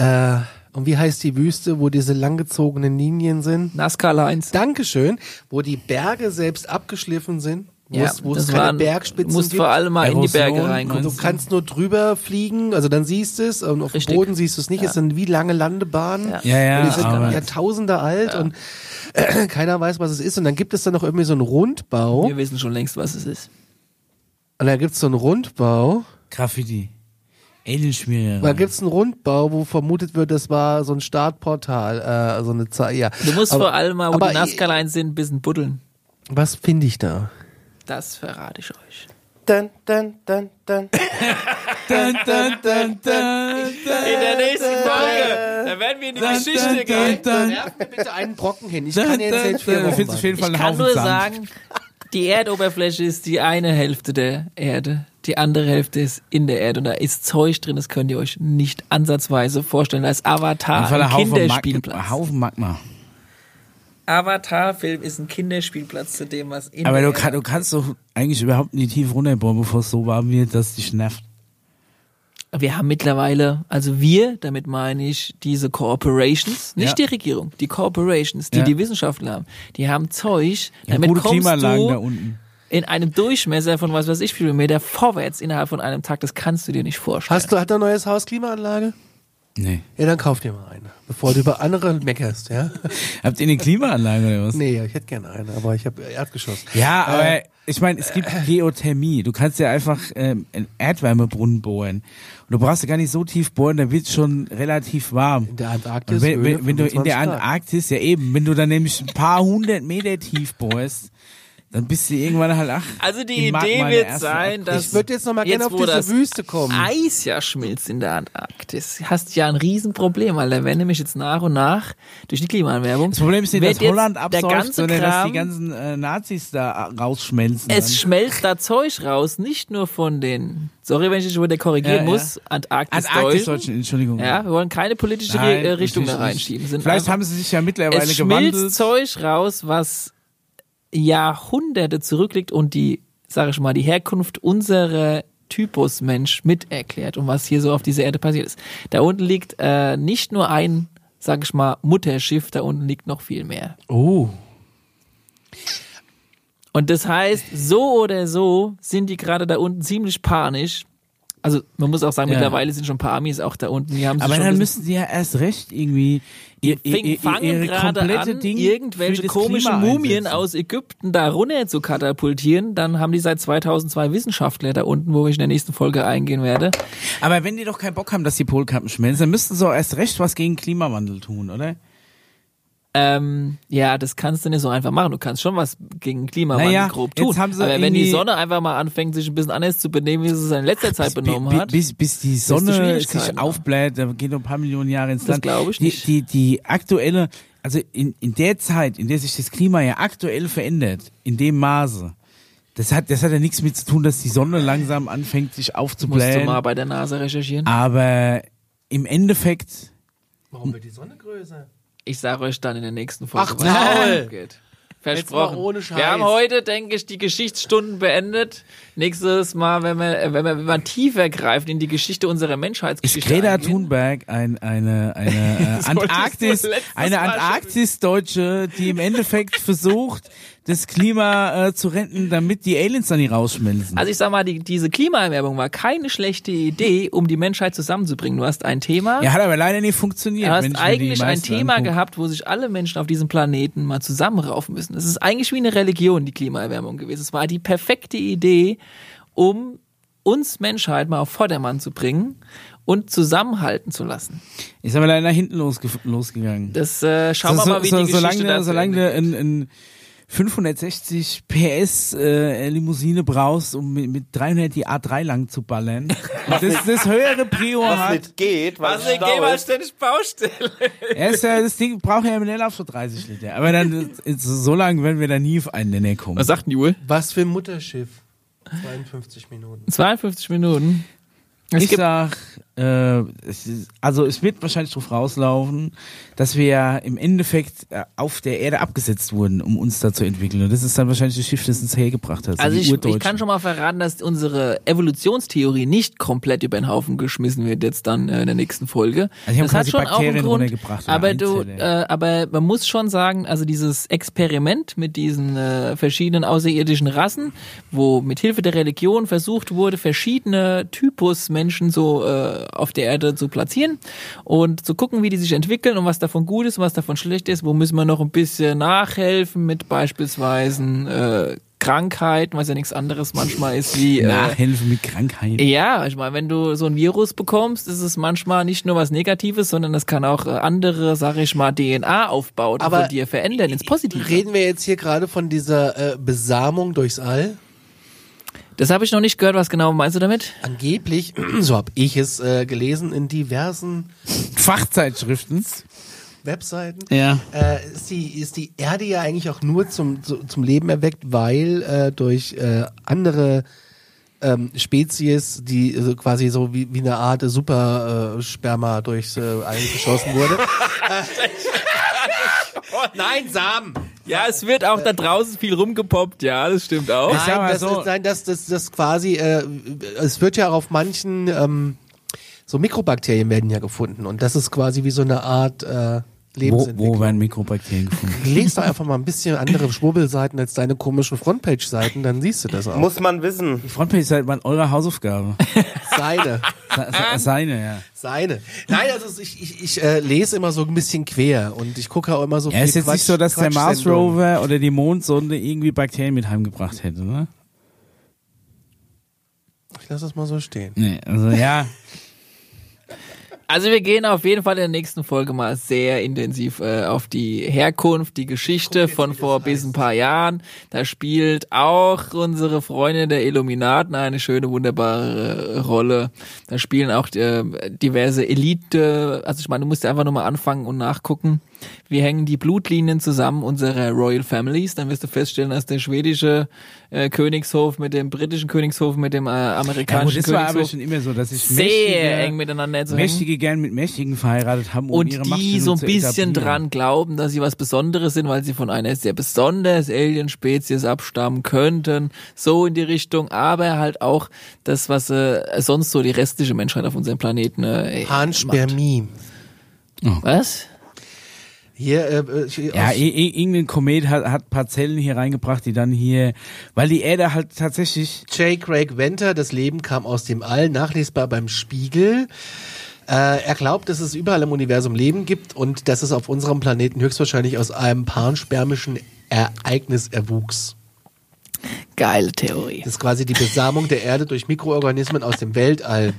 Äh, und wie heißt die Wüste, wo diese langgezogenen Linien sind? NASCAR Lines. Dankeschön, wo die Berge selbst abgeschliffen sind, wo Ja, es, wo es keine waren- Bergspitzen musst gibt. vor allem mal in die Berge Erosion, reinkommen. Du kannst nur drüber fliegen, also dann siehst du es und auf Richtig. dem Boden siehst du es nicht. Es sind wie lange Landebahnen. Ja. Ja, ja, Und die sind aber- Jahrtausende alt und äh, (clears throat) keiner weiß, was es ist. Und dann gibt es dann noch irgendwie so einen Rundbau. Wir wissen schon längst, was es ist. Und dann gibt es so einen Rundbau. Graffiti. Alienschmierer. Da gibt's einen Rundbau, wo vermutet wird, das war so ein Startportal, äh, so eine Zeit, ja. Du musst Aber- vor allem mal, wo die Nazca-Lines sind, ein bisschen buddeln. Was finde ich da? Das verrate ich euch. Dun, dun, dun, dun. (laughs) Dun, dun, dun, dun, In der nächsten Folge, da werden wir in die Geschichte gehen. Werf mir bitte einen Brocken hin. Ich kann jetzt nicht jeden Fall Ich kann nur sagen, die Erdoberfläche ist die eine Hälfte der Erde, die andere Hälfte ist in der Erde und da ist Zeug drin, das könnt ihr euch nicht ansatzweise vorstellen. Da ist Avatar, ein Kinderspielplatz. Magma. Haufen Magma. Avatar-Film ist ein Kinderspielplatz zu dem, was in Aber der du, kann, du kannst doch eigentlich überhaupt nicht tief runterbohren, bevor es so warm wird, dass dich nervt. Wir haben mittlerweile, also wir, damit meine ich diese Corporations, nicht Ja. die Regierung, die Corporations, die Ja. die Wissenschaftler haben, die haben Zeug, Ja, damit gute kommst Klimaanlagen da du unten. In einem Durchmesser von was weiß ich viel Meter vorwärts innerhalb von einem Tag, das kannst du dir nicht vorstellen. Hast du, hat er ein neues Haus Klimaanlage? Nee. Ja, dann kauf dir mal eine, bevor du über andere meckerst, ja? (laughs) Habt ihr eine Klimaanlage oder was? Nee, ich hätte gerne eine, aber ich habe Erdgeschoss. Ja, aber ich meine, es gibt Geothermie. Du kannst ja einfach ähm, einen Erdwärmebrunnen bohren. Und du brauchst ja gar nicht so tief bohren, da wird schon relativ warm. In der Antarktis. Und wenn, wenn, wenn du in der 25 Grad. Antarktis, ja eben, wenn du dann nämlich ein paar hundert Meter tief bohrst, dann bist du irgendwann halt ach. Also die Idee wird sein, dass Ich würde jetzt noch mal gerne auf diese Wüste kommen. Eis ja schmilzt in der Antarktis, hast ja ein Riesenproblem, weil da werden nämlich jetzt nach und nach durch die Klimaerwärmung. Das Problem ist nicht, dass Holland der absäuft, sondern dass die Kram- ganzen äh, Nazis da rausschmelzen. Es dann. schmelzt da Zeug raus, nicht nur von den, sorry, wenn ich dich wieder korrigieren Ja, ja. muss, Antarktis, Antarktis Deutschen. Entschuldigung. Ja, wir wollen keine politische Nein, äh, Richtung da reinschieben. Sind Vielleicht einfach- haben sie sich ja mittlerweile es schmilzt gewandelt. Zeug raus, was Jahrhunderte zurückliegt und die, sag ich mal, die Herkunft unserer Typus Mensch mit erklärt und was hier so auf dieser Erde passiert ist. Da unten liegt äh, nicht nur ein, sag ich mal, Mutterschiff, da unten liegt noch viel mehr. Oh. Und das heißt, so oder so sind die gerade da unten ziemlich panisch. Also man muss auch sagen, Ja. mittlerweile sind schon ein paar Amis auch da unten. Die haben Aber dann müssen sie ja erst recht irgendwie ihr, ihr, fangen ihre gerade komplette an, Ding irgendwelche komischen Klima Mumien einsetzen. aus Ägypten da runter zu katapultieren. Dann haben die seit 2002 Wissenschaftler da unten, wo ich in der nächsten Folge eingehen werde. Aber wenn die doch keinen Bock haben, dass die Polkappen schmelzen, dann müssten sie auch erst recht was gegen Klimawandel tun, oder? Ähm, ja, das kannst du nicht so einfach machen. Du kannst schon was gegen Klimawandel Naja, grob jetzt tun. haben sie Aber wenn die Sonne einfach mal anfängt, sich ein bisschen anders zu benehmen, wie sie es in letzter Zeit benommen hat. Bis, bis die Sonne sich aufbläht, da geht noch ein paar Millionen Jahre ins Das Land. glaube ich die, nicht. Die, die aktuelle, also in, in der Zeit, in der sich das Klima ja aktuell verändert, in dem Maße, das hat, das hat ja nichts mit zu tun, dass die Sonne langsam anfängt, sich Musst du aufzublähen. mal bei der NASA recherchieren. Aber im Endeffekt, Warum wird die Sonne größer? Ich sage euch dann in der nächsten Folge, Ach, was abgeht. Versprochen. ohne Scheiß. Wir haben heute, denke ich, die Geschichtsstunden beendet. Nächstes Mal, wenn wir, äh, wenn wir, wenn wir tiefer greifen in die Geschichte unserer ist Menschheitsgeschichte. Greta eingehen. Thunberg ein, eine, eine (laughs) äh, Antarktis, eine Antarktis-Deutsche, die im Endeffekt versucht, das Klima äh, zu retten, damit die Aliens dann nicht rausschmelzen. Also ich sag mal, die, diese Klimaerwärmung war keine schlechte Idee, um die Menschheit zusammenzubringen. Du hast ein Thema. ja, hat aber leider nicht funktioniert. Du hast eigentlich ein Thema anguck. gehabt, wo sich alle Menschen auf diesem Planeten mal zusammenraufen müssen. Es ist eigentlich wie eine Religion, die Klimaerwärmung gewesen. Es war die perfekte Idee, um uns Menschheit mal auf Vordermann zu bringen und zusammenhalten zu lassen. Ist aber leider nach hinten losge losgegangen. Das äh, schauen wir So- mal, wie so- die Geschichte solange, dazu solange du endet. Ein, ein 560 PS äh, Limousine brauchst, um mit, mit 300 die A3 lang zu ballern, das, das höhere Prio Was hat. nicht geht, weil Was es denn, geh Stau mal ist. ständig Baustelle. Ist ja, das Ding braucht ja im Leerlauf so 30 Liter. Aber dann, so lange werden wir da nie auf einen Nenner kommen. Was sagt denn die Uhr? Was für ein Mutterschiff? 52 Minuten. 52 Minuten. Es ich sag, äh, es ist, also es wird wahrscheinlich drauf rauslaufen, dass wir ja im Endeffekt äh, auf der Erde abgesetzt wurden, um uns da zu entwickeln. Und das ist dann wahrscheinlich das Schiff, das uns hergebracht hat. also ich, ich kann schon mal verraten, dass unsere Evolutionstheorie nicht komplett über den Haufen geschmissen wird jetzt dann äh, in der nächsten Folge. Also das hat schon auch einen Bakterien Grund. runtergebracht Aber du, äh, aber man muss schon sagen, also dieses Experiment mit diesen äh, verschiedenen außerirdischen Rassen, wo mit Hilfe der Religion versucht wurde, verschiedene Typus Menschen so äh, auf der Erde zu platzieren und zu gucken, wie die sich entwickeln und was davon gut ist und was davon schlecht ist, wo müssen wir noch ein bisschen nachhelfen mit beispielsweise äh, Krankheiten, was ja nichts anderes manchmal ist wie. Äh, Nachhelfen mit Krankheiten. ja, ich meine, wenn du so ein Virus bekommst, ist es manchmal nicht nur was Negatives, sondern es kann auch äh, andere, sag ich mal, DNA-Aufbauten Aber von dir verändern ins Positive. Reden wir jetzt hier gerade von dieser äh, Besamung durchs All? Das habe ich noch nicht gehört. Was genau meinst du damit? Angeblich, (clears throat) so habe ich es äh, gelesen in diversen Fachzeitschriften. Webseiten, Ja. äh, ist, die, ist die Erde ja eigentlich auch nur zum, zu, zum Leben erweckt, weil äh, durch äh, andere ähm, Spezies, die so quasi so wie, wie eine Art Super äh, Sperma durchs äh, All geschossen wurde. (laughs) Nein, Samen! Ja, es wird auch da draußen viel rumgepoppt. Ja, das stimmt auch. Nein, mal das, so- ist, nein, das, das, das quasi, äh, es wird ja auch auf manchen, ähm, so Mikrobakterien werden ja gefunden und das ist quasi wie so eine Art äh, Lebensentwicklung. wo werden Mikrobakterien gefunden? (laughs) Lies doch einfach mal ein bisschen andere Schwurbelseiten als deine komischen Frontpage-Seiten, dann siehst du das auch. Muss man wissen. Die Frontpage ist halt mal eure Hausaufgabe. (laughs) Seine. Se- se- Seine, ja. Seine. Nein, also ich, ich, ich äh, lese immer so ein bisschen quer und ich gucke auch immer so Ja, viel ist jetzt Quatsch, nicht so, dass der Mars. Rover oder die Mondsonde irgendwie Bakterien mit heimgebracht hätte, ne? Ich lasse das mal so stehen. Nee, also ja. (laughs) Also wir gehen auf jeden Fall in der nächsten Folge mal sehr intensiv äh, auf die Herkunft, die Geschichte von vor bis ein paar Jahren. Da spielt auch unsere Freunde der Illuminaten eine schöne, wunderbare äh, Rolle. Da spielen auch äh, diverse Elite, also ich meine, du musst ja einfach nur mal anfangen und nachgucken. Wie hängen die Blutlinien zusammen unserer Royal Families? Dann wirst du feststellen, dass der schwedische äh, Königshof mit dem britischen Königshof mit dem äh, ja gut, amerikanischen das war aber Königshof schon immer so, dass sich sehr mächtige, eng miteinander zu. Mächtige gern mit Mächtigen verheiratet haben, um und ihre die Machtstellung so ein bisschen dran glauben, dass sie was Besonderes sind, weil sie von einer sehr besonders Alien-Spezies abstammen könnten. So in die Richtung, aber halt auch das, was äh, sonst so die restliche Menschheit auf unserem Planeten äh, macht. Panspermie. Was? Hier, äh, äh, ich- Ja, irgendein Komet hat, hat paar Zellen hier reingebracht, die dann hier, weil die Erde halt tatsächlich, J. Craig Venter, das Leben kam aus dem All, nachlesbar beim Spiegel. Äh, er glaubt, dass es überall im Universum Leben gibt und dass es auf unserem Planeten höchstwahrscheinlich aus einem panspermischen Ereignis erwuchs. Geile Theorie. Das ist quasi die Besamung der Erde durch Mikroorganismen aus dem Weltall.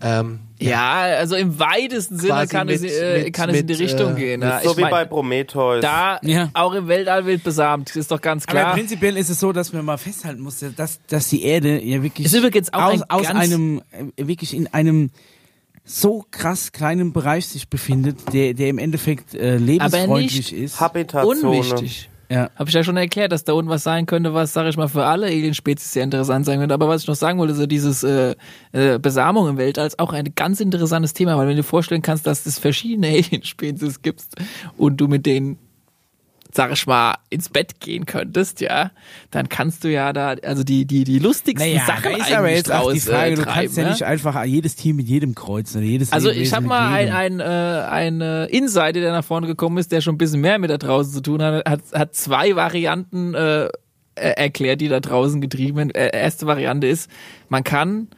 Ähm, Ja, also im weitesten Sinne Quasi kann, es, mit- äh, mit- kann es in die mit, Richtung äh, gehen. Ja, so ich wie mein, bei Prometheus. da Ja. auch im Weltall wird besamt, ist doch ganz klar. aber prinzipiell ist es so, dass man mal festhalten muss, dass, dass die Erde ja wirklich Ist übrigens auch aus, ein aus einem, äh, wirklich in einem so krass kleinen Bereich sich befindet, der, der im Endeffekt äh, lebensfreundlich nicht ist. Habitatzone. Unwichtig. Ja. Habe ich ja schon erklärt, dass da unten was sein könnte, was, sage ich mal, für alle Alien-Spezies sehr interessant sein könnte. Aber was ich noch sagen wollte, so dieses äh, äh, Besamung im Weltall ist auch ein ganz interessantes Thema, weil wenn du dir vorstellen kannst, dass es verschiedene (laughs) Alien-Spezies gibt und du mit denen sag ich mal, ins Bett gehen könntest, ja, dann kannst du ja da, also die, die, die lustigsten Naja, Sachen da ist aber jetzt auch die draus, Frage, äh, du treiben, kannst ja ne? nicht einfach jedes Team mit jedem kreuzen oder jedes Also ich habe mal ein, ein, äh, ein äh, Insider, der nach vorne gekommen ist, der schon ein bisschen mehr mit da draußen zu tun hat, hat, hat zwei Varianten äh, er- erklärt, die da draußen getrieben werden. Äh, erste Variante ist, man kann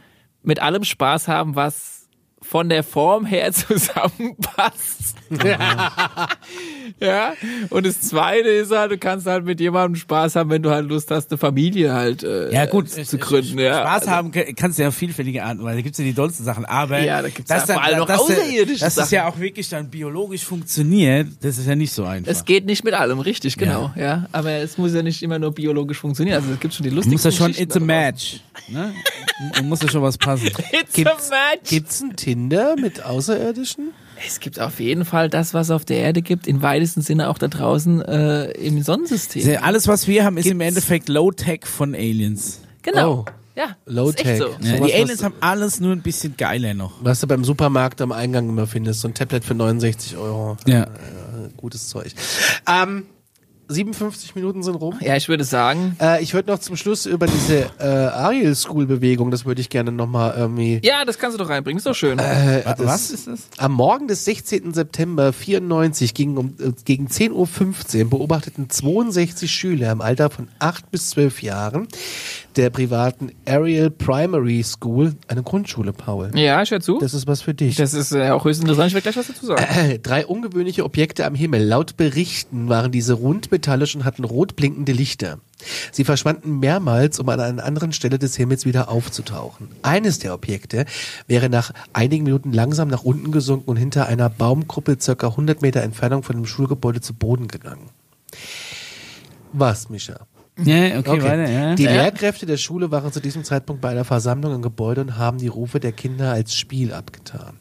mit allem Spaß haben, was von der Form her (laughs) zusammenpasst. (laughs) ja. Und das zweite ist halt, du kannst halt mit jemandem Spaß haben, wenn du halt Lust hast, eine Familie halt äh, Ja gut, zu gründen. Ja. Spaß Also- haben kann- kannst du ja auf vielfältige Arten, weil da gibt's ja die dollsten Sachen. Aber Ja, da gibt's dass ja allem noch dass, außerirdische das ja Sachen. auch wirklich dann biologisch funktioniert, das ist ja nicht so einfach. Es geht nicht mit allem, richtig, genau. Ja. aber es muss ja nicht immer nur biologisch funktionieren. Also es gibt schon die lustigsten musst ja schon, it's a match. Ne? Du musst ja schon was passen. (laughs) It's Gibt's- a match. gibt's ein Tinder mit Außerirdischen? Es gibt auf jeden Fall das, was auf der Erde gibt, im weitesten Sinne auch da draußen äh, im Sonnensystem. Alles, was wir haben, ist im Gibt's- Endeffekt Low-Tech von Aliens. Genau. Oh. Ja, Low-Tech. so. Ja, die Aliens haben alles nur ein bisschen geiler noch. Was du beim Supermarkt am Eingang immer findest, so ein Tablet für 69 Euro. Ja. Äh, gutes Zeug. Ähm, 57 Minuten sind rum. Ja, ich würde sagen, Äh, ich würde noch zum Schluss über diese äh, Ariel School Bewegung, das würde ich gerne nochmal irgendwie. ja, das kannst du doch reinbringen, ist doch schön. Äh, Wa- das- was ist das? Am Morgen des 16. September 94 gegen, um, äh, gegen 10.15 Uhr beobachteten 62 Schüler im Alter von 8 bis 12 Jahren der privaten Ariel Primary School, eine Grundschule, Paul. ja, ich höre zu. Das ist was für dich. Das ist äh, auch höchst interessant, ich werde gleich was dazu sagen. Drei ungewöhnliche Objekte am Himmel. Laut Berichten waren diese rund hochmetallisch und hatten rot blinkende Lichter. Sie verschwanden mehrmals, um an einer anderen Stelle des Himmels wieder aufzutauchen. Eines der Objekte wäre nach einigen Minuten langsam nach unten gesunken und hinter einer Baumgruppe circa 100 Meter Entfernung von dem Schulgebäude zu Boden gegangen. Was, Mischa? Ja, okay, weiter, ja. Die Lehrkräfte der Schule waren zu diesem Zeitpunkt bei einer Versammlung im Gebäude und haben die Rufe der Kinder als Spiel abgetan.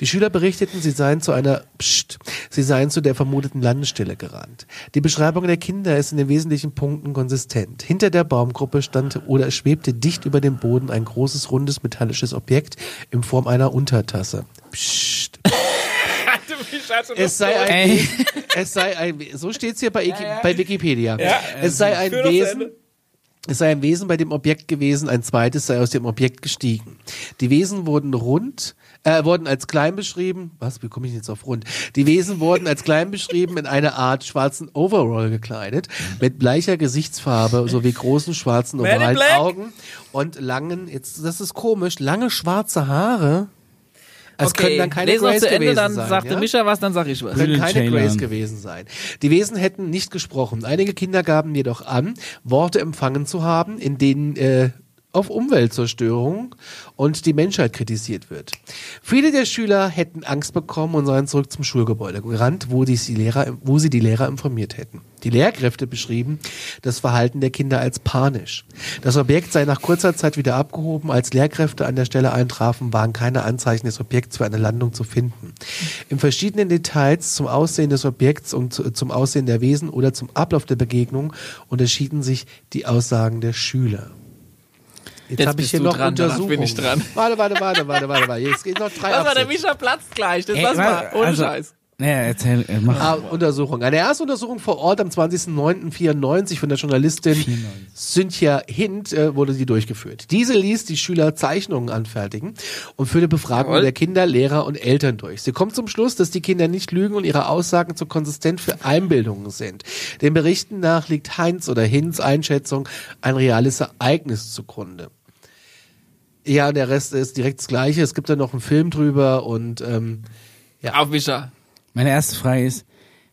Die Schüler berichteten, sie seien zu einer Psst, sie seien zu der vermuteten Landestelle gerannt. Die Beschreibung der Kinder ist in den wesentlichen Punkten konsistent. Hinter der Baumgruppe stand oder schwebte dicht über dem Boden ein großes rundes metallisches Objekt in Form einer Untertasse. Psst. Es sei ein, Ey. es sei ein, so steht's hier bei, Iki- bei Wikipedia. es sei ein Wesen, es sei ein Wesen bei dem Objekt gewesen, ein zweites sei aus dem Objekt gestiegen. Die Wesen wurden rund, äh, wurden als klein beschrieben. Was? Wie komme ich jetzt auf rund? Die Wesen wurden als klein beschrieben in eine Art schwarzen Overall gekleidet, mit bleicher Gesichtsfarbe sowie großen schwarzen ovalen. Augen und langen, jetzt, das ist komisch, lange schwarze Haare. Es können dann keine lese noch Grays zu Ende, gewesen dann sein, sagte ja? Mischa was, dann sag ich was. können keine. Grays gewesen sein. Die Wesen hätten nicht gesprochen. Einige Kinder gaben jedoch an, Worte empfangen zu haben, in denen äh, auf Umweltzerstörung und die Menschheit kritisiert wird. Viele der Schüler hätten Angst bekommen und seien zurück zum Schulgebäude gerannt, wo, die Lehrer, wo sie die Lehrer informiert hätten. Die Lehrkräfte beschrieben das Verhalten der Kinder als panisch. Das Objekt sei nach kurzer Zeit wieder abgehoben. Als Lehrkräfte an der Stelle eintrafen, waren keine Anzeichen des Objekts für eine Landung zu finden. In verschiedenen Details zum Aussehen des Objekts und zu, zum Aussehen der Wesen oder zum Ablauf der Begegnung unterschieden sich die Aussagen der Schüler. Jetzt, Jetzt habe ich hier du noch dran, danach Untersuchungen. bin ich dran. Warte, warte, warte, warte, warte, warte. Jetzt geht noch drei Was war der. Mischa platzt gleich, das Ey, lass wa- mal, ohne also- Scheiß. Ja, erzähl, äh, mach. Ah, Untersuchung. Eine erste Untersuchung vor Ort am 20.09.94 von der Journalistin Cynthia Hint äh, wurde sie durchgeführt. Diese ließ die Schüler Zeichnungen anfertigen und führte Befragungen der Kinder, Lehrer und Eltern durch. Sie kommt zum Schluss, dass die Kinder nicht lügen und ihre Aussagen zu konsistent für Einbildungen sind. Den Berichten nach liegt Heinz oder Hints Einschätzung ein reales Ereignis zugrunde. Ja, der Rest ist direkt das Gleiche. Es gibt da noch einen Film drüber und ähm, ja. Auf Mischa. Meine erste Frage ist,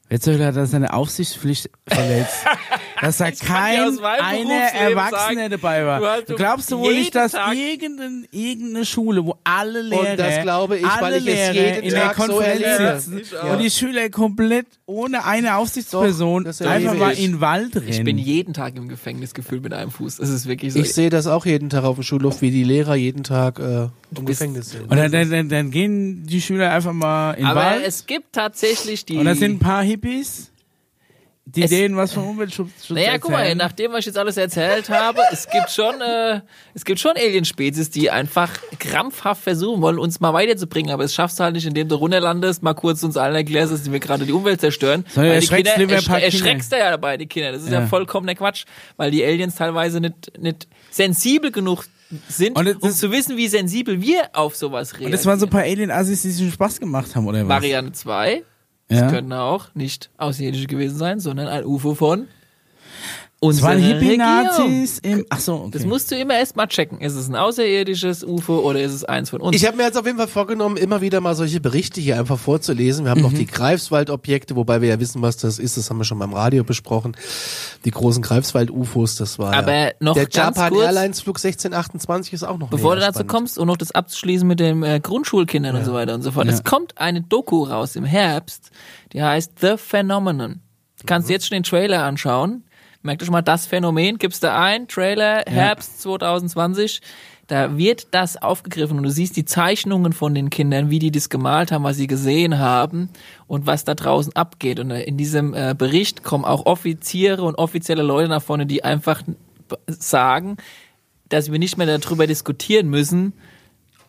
wer zur Hölle hat da seine Aufsichtspflicht verletzt? (laughs) Dass da kein Berufsleben Erwachsener sagen, dabei war. du hast Du glaubst du wohl nicht, dass Tag- irgendein, irgendeine Schule, wo alle Lehrer, das glaube ich, alle weil ich es Lehrer jeden in der Tag so Konferenz erlebe. sitzen und die Schüler komplett ohne eine Aufsichtsperson Doch, einfach mal ich. in den Wald rennen. Ich bin jeden Tag im Gefängnis gefühlt mit einem Fuß. Das ist wirklich so. Ich sehe das auch jeden Tag auf dem Schulhof, wie die Lehrer jeden Tag äh, im Gefängnis sind. und dann, dann, dann, gehen die Schüler einfach mal in den Aber Wald es gibt tatsächlich die. und da sind ein paar Hippies, die Es- denen was vom Umweltschutz Schutz Naja, guck mal, erzählen. nachdem was ich jetzt alles erzählt habe, es gibt schon, äh, es gibt schon Alienspezies, die einfach krampfhaft versuchen wollen, uns mal weiterzubringen, aber es schaffst du halt nicht, indem du runterlandest, mal kurz uns allen erklärst, dass wir gerade die Umwelt zerstören. Sondern Weil die Kinder, Kinder. erschreckst du ja dabei, die Kinder. Das ist ja, Ja. vollkommener Quatsch, weil die Aliens teilweise nicht, nicht sensibel genug sind, Und um zu wissen, wie sensibel wir auf sowas reagieren. Und das waren so ein paar Alien-Assis, die sich einen Spaß gemacht haben, oder was? Variante 2, ja. das könnten auch nicht Außerirdische gewesen sein, sondern ein UFO von Waren unserer Regierung. Hippie-Nazis im, ach so, okay. Das musst du immer erst mal checken. Ist es ein außerirdisches UFO oder ist es eins von uns? Ich habe mir jetzt auf jeden Fall vorgenommen, immer wieder mal solche Berichte hier einfach vorzulesen. Wir haben Mhm. noch die Greifswald-Objekte, wobei wir ja wissen, was das ist. Das haben wir schon beim Radio besprochen. Die großen Greifswald-UFOs, das war Aber ja. noch der ganz Japan kurz- Airlines Flug 1628 ist auch noch Bevor du dazu spannend. kommst und noch das abzuschließen mit den äh, Grundschulkindern und so weiter und so fort. Ja. Es kommt eine Doku raus im Herbst, die heißt The Phenomenon. Du kannst Mhm. jetzt schon den Trailer anschauen. Merkt euch mal das Phänomen. Gibst da ein, Trailer, Herbst 2020. Da wird das aufgegriffen und du siehst die Zeichnungen von den Kindern, wie die das gemalt haben, was sie gesehen haben und was da draußen abgeht. Und äh, in diesem äh, Bericht kommen auch Offiziere und offizielle Leute nach vorne, die einfach sagen, dass wir nicht mehr darüber diskutieren müssen,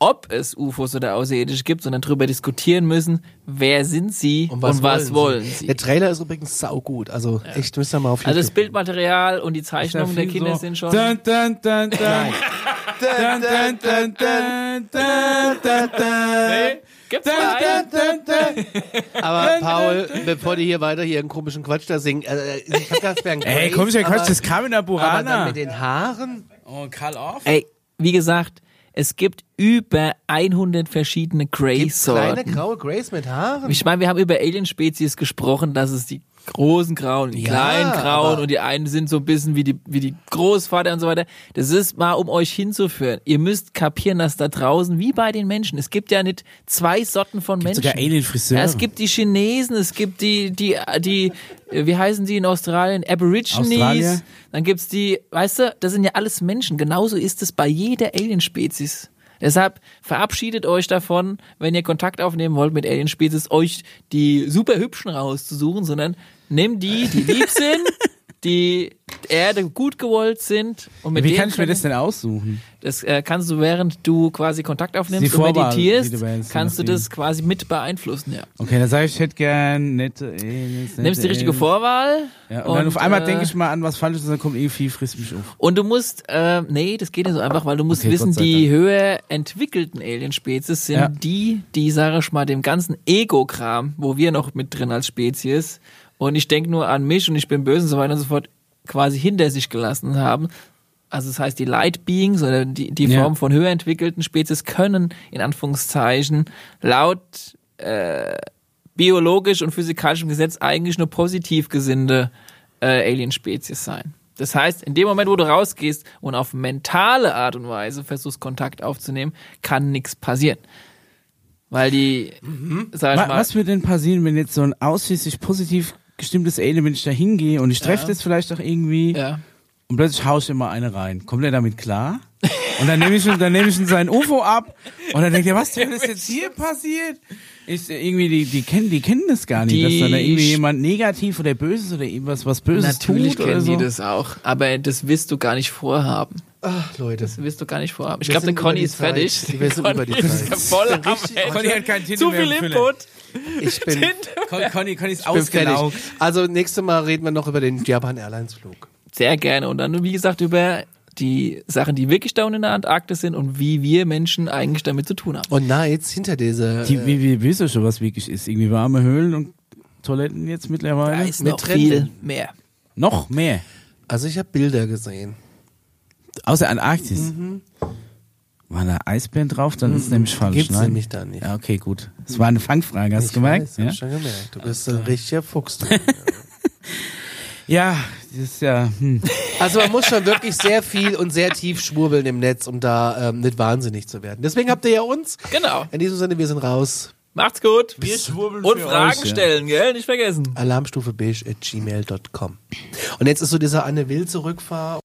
ob es UFOs oder Außerirdische gibt, sondern darüber diskutieren müssen, wer sind sie und was, wollen, sie. Der Trailer ist übrigens saugut. Also echt, müsst ihr mal auf Also das YouTube- Bildmaterial und die Zeichnungen der Kinder so, sind schon... Dun, dun, dun, dun. Dun, dun, dun, dun, dun, dun, dun. Gibt's Dun, mal einen? dun, dun, dun. Aber Paul, bevor die hier weiter hier einen komischen Quatsch da singen, äh, ich hab das wäre ein Ey, ja Quatsch, das kam in der Aber dann Burana. mit den Haaren? Oh, Karl Off? Ey, wie gesagt, es gibt über 100 verschiedene Gibt's kleine graue Grays mit Haaren? Ich meine, wir haben über Alien-Spezies gesprochen, dass es die großen Grauen, die Ja, kleinen Grauen und die einen sind so ein bisschen wie die, wie die Großvater und so weiter. Das ist mal, um euch hinzuführen. Ihr müsst kapieren, dass da draußen, wie bei den Menschen, es gibt ja nicht zwei Sorten von Menschen. Sogar Alien-Friseure. Ja, es gibt die Chinesen, es gibt die, die, die, wie heißen die in Australien? Aborigines. Australier. Dann gibt's die, weißt du, das sind ja alles Menschen. Genauso ist es bei jeder Alien-Spezies. Deshalb verabschiedet euch davon, wenn ihr Kontakt aufnehmen wollt mit Alien-Spezies, euch die super hübschen rauszusuchen, sondern nehmt die, die lieb sind, (laughs) die Erde gut gewollt sind und mit Wie kann ich mir das denn aussuchen? das äh, kannst du, während du quasi Kontakt aufnimmst Die und meditierst, du kannst du das quasi mit beeinflussen, ja. Okay, dann sage ich, ich hätte gern nette Aliens. Nette Nimmst die richtige Aliens. Vorwahl. Ja, und, dann auf einmal äh, denke ich mal an was Falsches und dann kommt irgendwie frisst mich auf. Und du musst, äh, nee, das geht nicht so einfach, weil du musst Okay, wissen, die höher entwickelten Alien-Spezies sind Ja. die, die, sage ich mal, dem ganzen Ego-Kram, wo wir noch mit drin als Spezies, und ich denke nur an mich und ich bin böse und so weiter und so fort, quasi hinter sich gelassen haben. Also das heißt, die Light Beings oder die, die Ja. Form von höher entwickelten Spezies können in Anführungszeichen laut äh, biologisch und physikalischem Gesetz eigentlich nur positiv gesinnte äh, Alien-Spezies sein. Das heißt, in dem Moment, wo du rausgehst und auf mentale Art und Weise versuchst, Kontakt aufzunehmen, kann nichts passieren. Weil die, sag ich mal, Was würde denn passieren, wenn jetzt so ein ausschließlich positiv gestimmtes Alien, wenn ich da hingehe und ich treffe Ja. das vielleicht auch irgendwie ja, und plötzlich haue ich immer eine rein. Kommt er damit klar? Und dann nehme ich, ihn- dann nehme ich ihn sein UFO ab und dann denkt er, was denn ist jetzt hier passiert? Ist irgendwie, die, die kennen, die kennen das gar nicht, Die dass dann da irgendwie jemand negativ oder böses oder irgendwas, was Böses natürlich tut oder kennen so. die das auch. Aber das wirst du gar nicht vorhaben. Ach, Leute. Das wirst du gar nicht vorhaben. Ich glaube, der Conny ist fertig. Wir sind über die ist Zeit. voll am Conny hat kein Tinder Zu mehr viel. Input. Ich bin, Conny, Conny, Conny ist ausgelaugt. Also, nächstes Mal reden wir noch über den Japan Airlines Flug. Sehr gerne. Und dann, wie gesagt, über die Sachen, die wirklich down in der Antarktis sind und wie wir Menschen eigentlich damit zu tun haben. Und Nights hinter dieser. Die, äh, wie, wie, wisst ihr schon, was wirklich ist? Irgendwie warme Höhlen und Toiletten jetzt Da mittlerweile? ist Mit noch viel mehr. Noch mehr. also, ich habe Bilder gesehen. Außer Antarktis. War da Eisbären drauf? Dann ist es nämlich falsch. Gibt's Nein? nämlich da nicht. Ja, okay, gut. Das war eine Fangfrage, hast du gemerkt? Weiß, hab ja? ich schon gemerkt. Du bist ein richtiger Fuchs. (laughs) ja, das ist ja. Hm. Also man muss schon wirklich sehr viel und sehr tief schwurbeln im Netz, um da ähm, nicht wahnsinnig zu werden. Deswegen habt ihr ja uns. Genau. In diesem Sinne, wir sind raus. Macht's gut. Wir schwurbeln Und für Fragen euch, ja. stellen, gell? Nicht vergessen. Alarmstufe beige at gmail.com. Und jetzt ist so dieser Anne Will zurückfahr